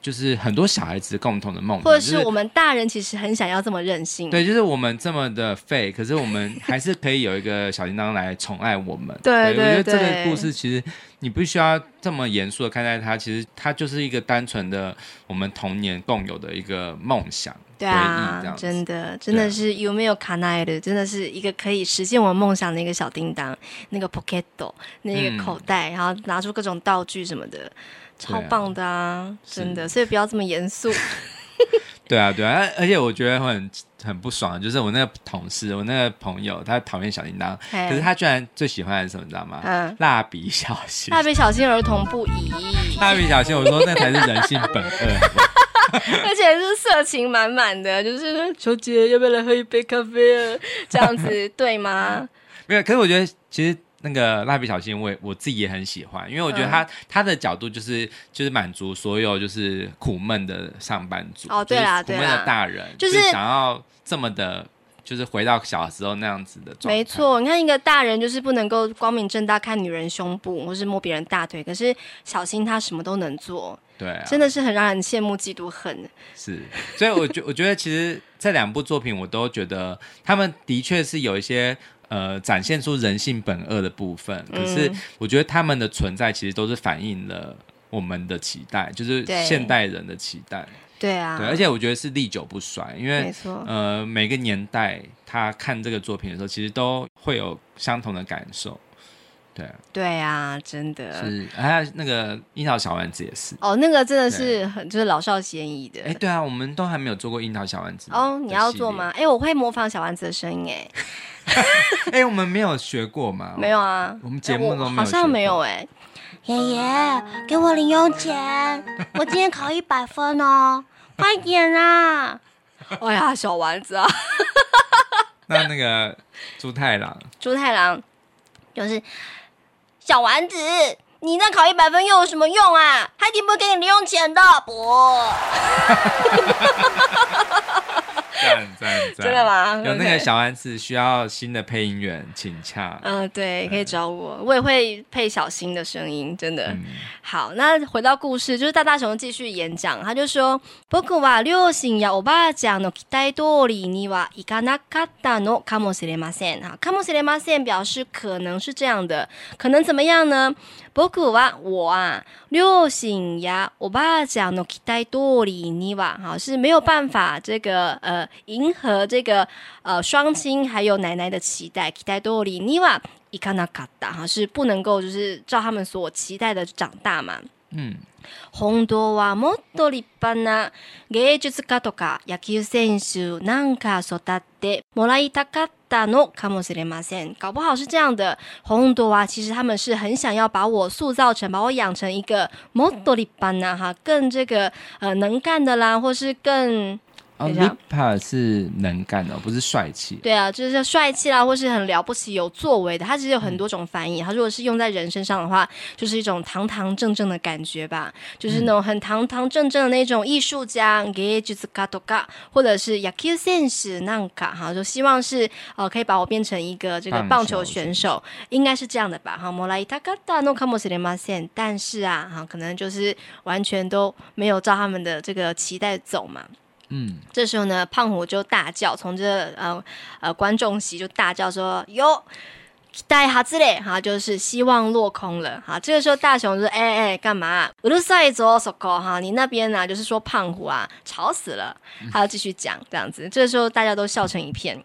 Speaker 1: 就是很多小孩子共同的梦想，
Speaker 2: 或者是我们大人其实很想要这么任性，
Speaker 1: 对，就是我们这么的废，可是我们 <laughs> 还是可以有一个小叮当来宠爱我们，
Speaker 2: 对，对，
Speaker 1: 我觉得这个故事其实。你不需要这么严肃的看待它，其实它就是一个单纯的我们童年共有的一个梦想
Speaker 2: 对啊，真的真的是有没有卡奈的，真的是一个可以实现我们梦想的一个小叮当，那个 pocket 那个口袋，嗯、然后拿出各种道具什么的，超棒的啊，啊真的，所以不要这么严肃。<laughs>
Speaker 1: 对啊，对啊，而且我觉得很很不爽，就是我那个同事，我那个朋友，他讨厌小叮当，可是他居然最喜欢的是什么，你知道吗？嗯，蜡笔小新。
Speaker 2: 蜡笔小新儿童不宜。<laughs>
Speaker 1: 蜡笔小新，我说那才是人性本恶，<laughs>
Speaker 2: 而且是色情满满的，就是求姐要不要来喝一杯咖啡啊？这样子对吗？
Speaker 1: 没有，可是我觉得其实。那个蜡笔小新，我我自己也很喜欢，因为我觉得他、嗯、他的角度就是就是满足所有就是苦闷的上班族
Speaker 2: 哦，对啦，
Speaker 1: 苦闷的大人，就是想要这么的，就是回到小时候那样子的状态。
Speaker 2: 没错，你看一个大人就是不能够光明正大看女人胸部或是摸别人大腿，可是小新他什么都能做，
Speaker 1: 对、啊，
Speaker 2: 真的是很让人羡慕嫉妒恨。
Speaker 1: 是，所以我觉我觉得其实这两部作品我都觉得他们的确是有一些。呃，展现出人性本恶的部分，可是我觉得他们的存在其实都是反映了我们的期待，就是现代人的期待。
Speaker 2: 对啊，
Speaker 1: 对，而且我觉得是历久不衰，因为呃，每个年代他看这个作品的时候，其实都会有相同的感受。对
Speaker 2: 对啊，真的
Speaker 1: 是，还有那个樱桃小丸子也是。
Speaker 2: 哦，那个真的是很就是老少咸宜的。
Speaker 1: 哎，对啊，我们都还没有做过樱桃小丸子。
Speaker 2: 哦，你要做吗？哎，我会模仿小丸子的声音，哎。<laughs>
Speaker 1: 哎，我们没有学过吗？
Speaker 2: 没有啊，
Speaker 1: 我们节目都没有。好
Speaker 2: 像没有哎。爷爷，给我零用钱，我今天考一百分哦，<laughs> 快点啊！哎呀，小丸子啊。<laughs>
Speaker 1: 那那个猪太郎，
Speaker 2: 猪太郎就是小丸子，你那考一百分又有什么用啊？他一定不会给你零用钱的，不。<laughs>
Speaker 1: 赞赞赞！
Speaker 2: 真的吗？
Speaker 1: 有那个小丸子需要新的配音员，请洽。
Speaker 2: 嗯，对，可以找我，我也会配小新的声音，真的。嗯、好，那回到故事，就是大大雄继续演讲，他就说：“仆は両亲やおばあちゃんの期待通りにはいかなかったのかもしれません。哈，かもしれません表示可能是这样的，可能怎么样呢？ 仆は我啊，両亲やおばあちゃんの期待通りには，哈，是没有办法这个呃。”迎合这个呃双亲还有奶奶的期待，期待通りにはいかなかった哈，是不能够就是照他们所期待的长大嘛。嗯，本当はもっと立派な芸术家とか野球选手なんか育ってもらいたかったのかもしれません。搞不好是这样的，本当は其实他们是很想要把我塑造成，把我养成一个もっと立派な哈，更这个呃能干的啦，或是更。
Speaker 1: 立派是能干的，不是帅气。
Speaker 2: 对啊，就是帅气啦，或是很了不起、有作为的。它其实有很多种翻译。它如果是用在人身上的话，就是一种堂堂正正的感觉吧，就是那种很堂堂正正的那种艺术家，芸术家とか，或者是野球选手なんか哈，就希望是呃可以把我变成一个这个棒球选手，应该是这样的吧？哈，もらいたかったのかもしれません。但是啊，哈，可能就是完全都没有照他们的这个期待走嘛。 嗯，这时候呢，胖虎就大叫，从这呃呃观众席就大叫说：“哟，带哈子嘞！”哈，就是希望落空了。哈，这个时候大雄就说：“哎哎，干嘛？我都赛左手口哈，你那边呢、啊？就是说胖虎啊，吵死了。”他要继续讲这样子。这个时候大家都笑成一片。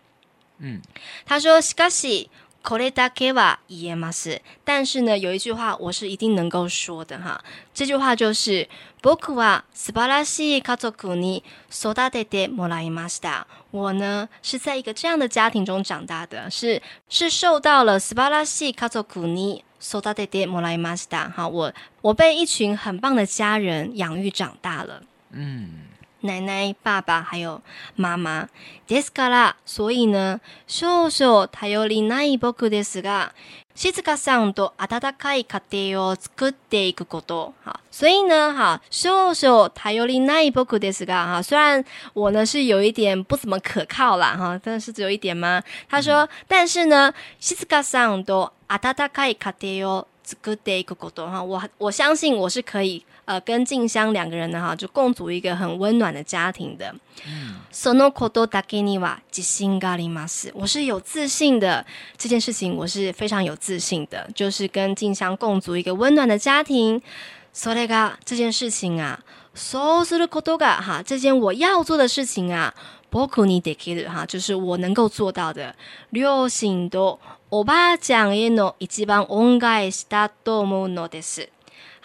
Speaker 2: 嗯，他说：“しかし。”これだけは言えます。但是呢，有一句话我是一定能够说的哈。这句话就是 仆は素晴らしい家族に育ててもらいました。我呢是在一个这样的家庭中长大的，是是受到了素晴らしい家族に育ててもらいました。哈，我我被一群很棒的家人养育长大了。嗯。奶奶、爸爸还有妈妈，ですから，所以呢，少々頼りない仆ですが， 静香さんと温かい家庭を作っていくこと。好，所以呢，哈，少々頼りない仆ですが，哈，虽然我呢是有一点不怎么可靠啦，哈，但是只有一点吗？他说，嗯、但是呢，静香さんと温かい家庭を作っていくこと，哈，我我相信我是可以。呃，跟静香两个人呢，哈，就共组一个很温暖的家庭的。そのことだけには自信があります。我是有自信的，这件事情我是非常有自信的，就是跟静香共组一个温暖的家庭。それが这件事情啊，そうすることが哈，这件我要做的事情啊，仆にできる哈，就是我能够做到的。両亲とおばあちゃんへの一番恩返しだと思うのです。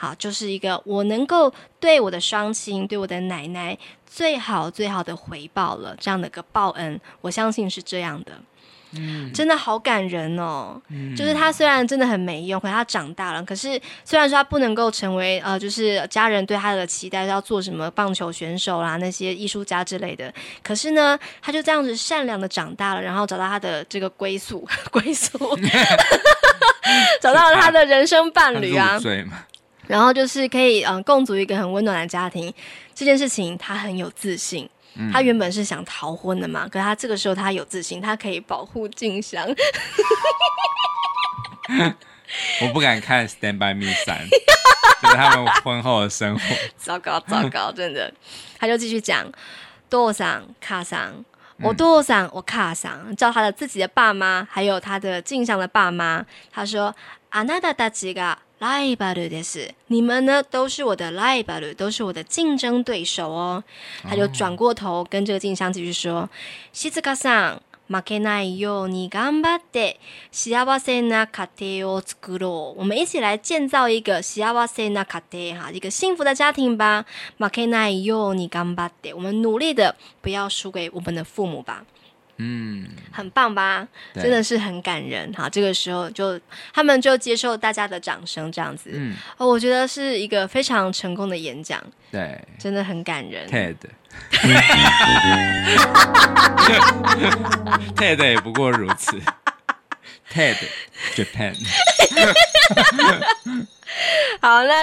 Speaker 2: 好，就是一个我能够对我的双亲、对我的奶奶最好最好的回报了，这样的一个报恩，我相信是这样的。嗯，真的好感人哦。嗯，就是他虽然真的很没用，可是他长大了。可是虽然说他不能够成为呃，就是家人对他的期待要做什么棒球选手啦，那些艺术家之类的。可是呢，他就这样子善良的长大了，然后找到他的这个归宿，<laughs> 归宿，<laughs> 找到了他的人生伴侣啊。然后就是可以嗯共组一个很温暖的家庭，这件事情他很有自信。嗯、他原本是想逃婚的嘛，可是他这个时候他有自信，他可以保护静香。<laughs>
Speaker 1: 我不敢看《Stand by Me》三，就是他们婚后的生活。<laughs>
Speaker 2: 糟糕糟糕，真的。他就继续讲，多桑卡桑，我多桑我卡桑，叫他的自己的爸妈，还有他的静香的爸妈。他说：“あなたたちが。” ライバルです。你们呢都是我的ライバル，都是我的竞争对手哦。他就转过头跟这个静香继续说：“静香さん、 负けないように顽张って幸せな家庭を作ろう。我们一起来建造一个幸せな家庭哈，一个幸福的家庭吧。负けないように顽张って，我们努力的不要输给我们的父母吧。
Speaker 1: 嗯，
Speaker 2: 很棒吧？真的是很感人哈。这个时候就他们就接受大家的掌声，这样子。嗯，哦，我觉得是一个非常成功的演讲。
Speaker 1: 对，
Speaker 2: 真的很感人。
Speaker 1: TED，TED <laughs> <laughs> 也不过如此。TED Japan。<laughs>
Speaker 2: 好，那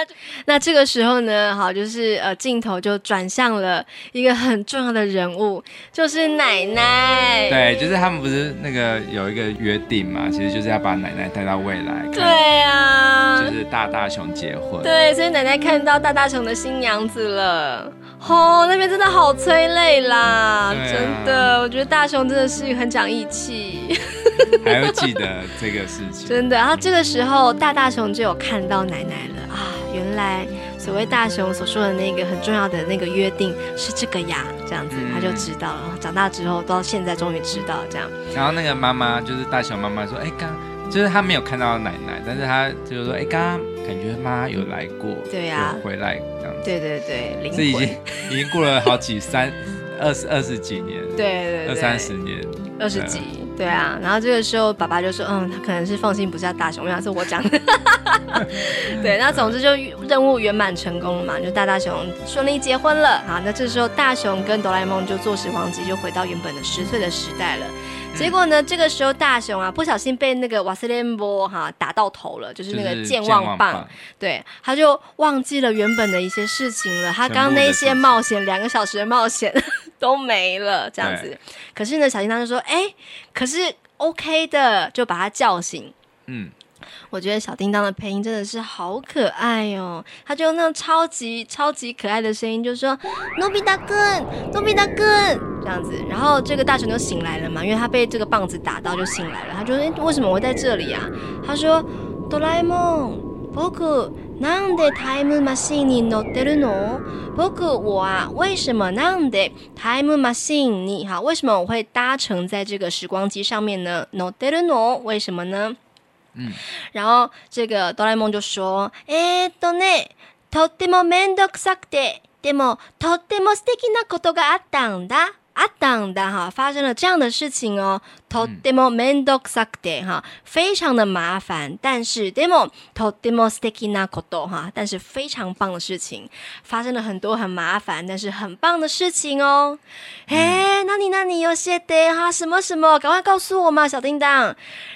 Speaker 2: 那这个时候呢，好，就是呃，镜头就转向了一个很重要的人物，<laughs> 就是奶奶。
Speaker 1: 对，就是他们不是那个有一个约定嘛，其实就是要把奶奶带到未来。
Speaker 2: 对啊，
Speaker 1: 就是大大熊结婚。
Speaker 2: 对，所以奶奶看到大大熊的新娘子了，哦，那边真的好催泪啦，啊、真的，我觉得大熊真的是很讲义气。
Speaker 1: 还要记得这个事情，
Speaker 2: 真的。然后这个时候，大大熊就有看到奶奶了啊！原来所谓大熊所说的那个很重要的那个约定是这个呀，这样子他就知道了。长大之后，到现在终于知道这样。
Speaker 1: 然后那个妈妈就是大熊妈妈说：“哎，刚就是他没有看到奶奶，但是他就是说：哎，刚刚感觉妈有来过，
Speaker 2: 对呀，
Speaker 1: 回来这样子。
Speaker 2: 对对对，
Speaker 1: 这已经已经过了好几三二十二十几年，
Speaker 2: 对对，
Speaker 1: 二三十年，
Speaker 2: 二十几。”对啊，然后这个时候爸爸就说：“嗯，他可能是放心不下大熊，因为他是我讲的。<laughs> ”对，那总之就任务圆满成功了嘛，就大大熊顺利结婚了啊。那这时候大熊跟哆啦 A 梦就坐时光机，就回到原本的十岁的时代了。结果呢，这个时候大雄啊不小心被那个瓦斯连波哈打到头了，就是那个健忘棒，对，他就忘记了原本的一些事情了。他刚刚那些冒险两个小时的冒险。都没了，这样子。可是呢，小叮当就说：“哎、欸，可是 OK 的，就把他叫醒。”嗯，我觉得小叮当的配音真的是好可爱哦。他就用那种超级超级可爱的声音，就说：“诺比大哥，诺比大哥。”这样子。然后这个大熊就醒来了嘛，因为他被这个棒子打到就醒来了。他就说：“哎、欸，为什么我会在这里啊？”他说：“哆啦 A 梦，仆なんでタイムマシンに乗ってるの？仆我啊，为什么なんでタイムマシンに？哈？为什么我会搭乘在这个时光机上面呢？乗ってるの？为什么呢？嗯，然后这个哆啦 A 梦就说：“えーっとね、とってもめんどくさくて、でもとっても素敌なことがあったんだ。”啊当的哈，发生了这样的事情哦，とってもめんどくさくて哈，非常的麻烦，但是でもとっても素敌なこと哈，但是非常棒的事情，发生了很多很麻烦但是很棒的事情哦。哎、嗯，那你那你有些的哈，什么什么，赶快告诉我嘛，小叮当。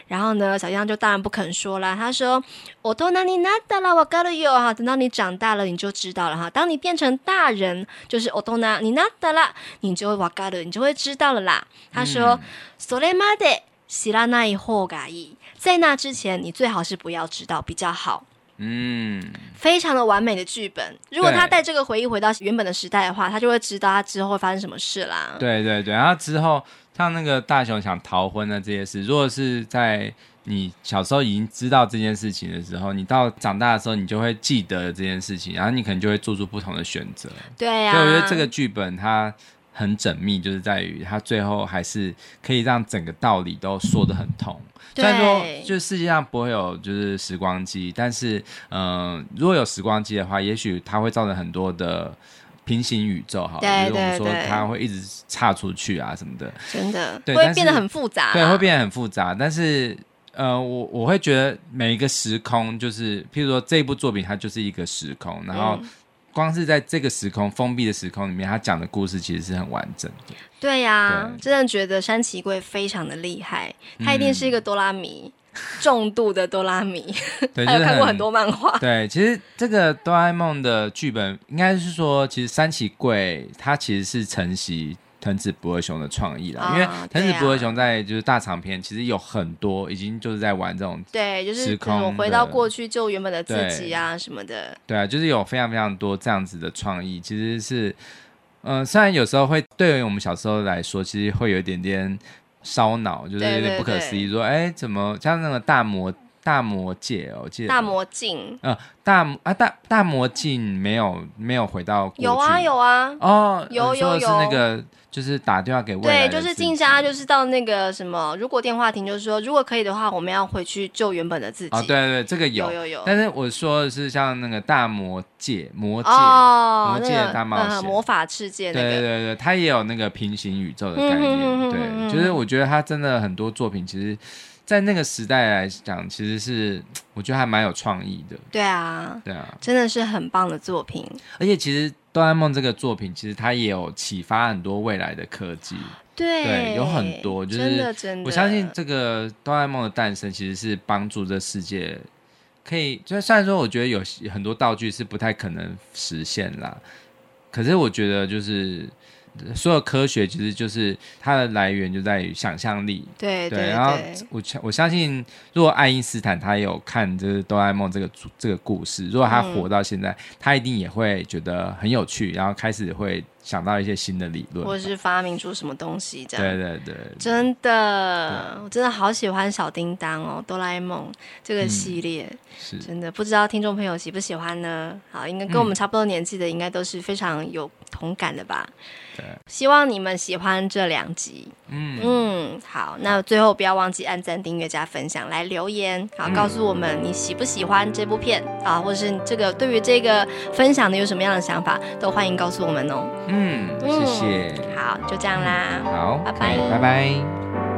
Speaker 2: 然后呢，小叮当就当然不肯说了，他说。 我都那你那大了，我告诉你哈，等到你长大了，你就知道了哈。当你变成大人，就是我都那你那大了，你就会我告诉你就会知道了啦。他说，それまで知らない方がいい，在那之前，你最好是不要知道比较好。嗯，非常的完美的剧本。如果他带这个回忆回到原本的时代的话，他就会知道他之后会发生什么事啦。
Speaker 1: 对对对，然后之后像那个大雄想逃婚的这些事，如果是在。 你小时候已经知道这件事情的时候，你到长大的时候，你就会记得这件事情，然后你可能就会做出不同的选择。
Speaker 2: 对呀、啊，
Speaker 1: 所以我觉得这个剧本它很缜密，就是在于它最后还是可以让整个道理都说得很通。虽然说，就世界上不会有就是时光机，但是嗯、呃，如果有时光机的话，也许它会造成很多的平行宇宙，哈，比如我们说它会一直岔出去啊什么的，
Speaker 2: 真的，
Speaker 1: 对，
Speaker 2: 会变得很复杂、啊，
Speaker 1: 对，会变得很复杂，但是。呃，我我会觉得每一个时空，就是譬如说这一部作品，它就是一个时空，然后光是在这个时空封闭的时空里面，它讲的故事其实是很完整的。
Speaker 2: 对呀、啊，真的觉得山崎贵非常的厉害，他一定是一个哆啦咪，嗯、重度的哆啦咪，对，<laughs> 还有看过很多漫画。
Speaker 1: 对，其实这个哆啦 A 梦的剧本，应该是说，其实山崎贵他其实是承袭。藤子不二雄的创意啦，因为藤子不二雄在就是大长篇，其实有很多已经就是在玩这种
Speaker 2: 对，就是我回到过去救原本的自己啊什么的。
Speaker 1: 对啊，就是有非常非常多这样子的创意，其实是嗯、呃，虽然有时候会对于我们小时候来说，其实会有一点点烧脑，就是有点不可思议，说哎怎么像那个大魔大魔界哦，我记得
Speaker 2: 大魔镜，
Speaker 1: 呃，大啊大大魔镜没有没有回到
Speaker 2: 有啊有啊，
Speaker 1: 哦，
Speaker 2: 有有有，
Speaker 1: 是那个。就是打电话给未，
Speaker 2: 对，就是静莎，就是到那个什么，如果电话亭，就是说，如果可以的话，我们要回去救原本的自己。
Speaker 1: 哦，对对对，这个有
Speaker 2: 有有有。
Speaker 1: 但是我说的是像那个大魔界，魔界，
Speaker 2: 哦、
Speaker 1: 魔界大冒险、
Speaker 2: 那个呃，魔法世界、那个。
Speaker 1: 对对对，他也有那个平行宇宙的概念。嗯、对，就是我觉得他真的很多作品，其实，在那个时代来讲，其实是我觉得还蛮有创意的。
Speaker 2: 对啊，
Speaker 1: 对啊，
Speaker 2: 真的是很棒的作品。
Speaker 1: 而且其实。哆啦 A 梦这个作品，其实它也有启发很多未来的科技，
Speaker 2: 对，
Speaker 1: 对，有很多，就是
Speaker 2: 真的真的，
Speaker 1: 我相信这个哆啦 A 梦的诞生，其实是帮助这世界可以，就虽然说我觉得有很多道具是不太可能实现啦，可是我觉得就是。所有科学其实就是它的来源就在于想象力，
Speaker 2: 对对，对。
Speaker 1: 然后我我相信，如果爱因斯坦他有看就是哆啦 A 梦这个这个故事，如果他活到现在，嗯，他一定也会觉得很有趣，然后开始会。想到一些新的理论，
Speaker 2: 或者是发明出什么东西这样。
Speaker 1: 对对对，对，
Speaker 2: 真的，我真的好喜欢小叮当哦，哆啦 A 梦这个系列，嗯、是真的不知道听众朋友喜不喜欢呢？好，应该跟我们差不多年纪的，应该都是非常有同感的吧？对，希望你们喜欢这两集。嗯嗯，好，那最后不要忘记按赞、订阅、加分享，来留言，好，告诉我们你喜不喜欢这部片啊，或者是这个对于这个分享的有什么样的想法，都欢迎告诉我们哦。
Speaker 1: 嗯，谢谢。
Speaker 2: 好，就这样啦。
Speaker 1: 好，
Speaker 2: 拜拜，
Speaker 1: 拜拜。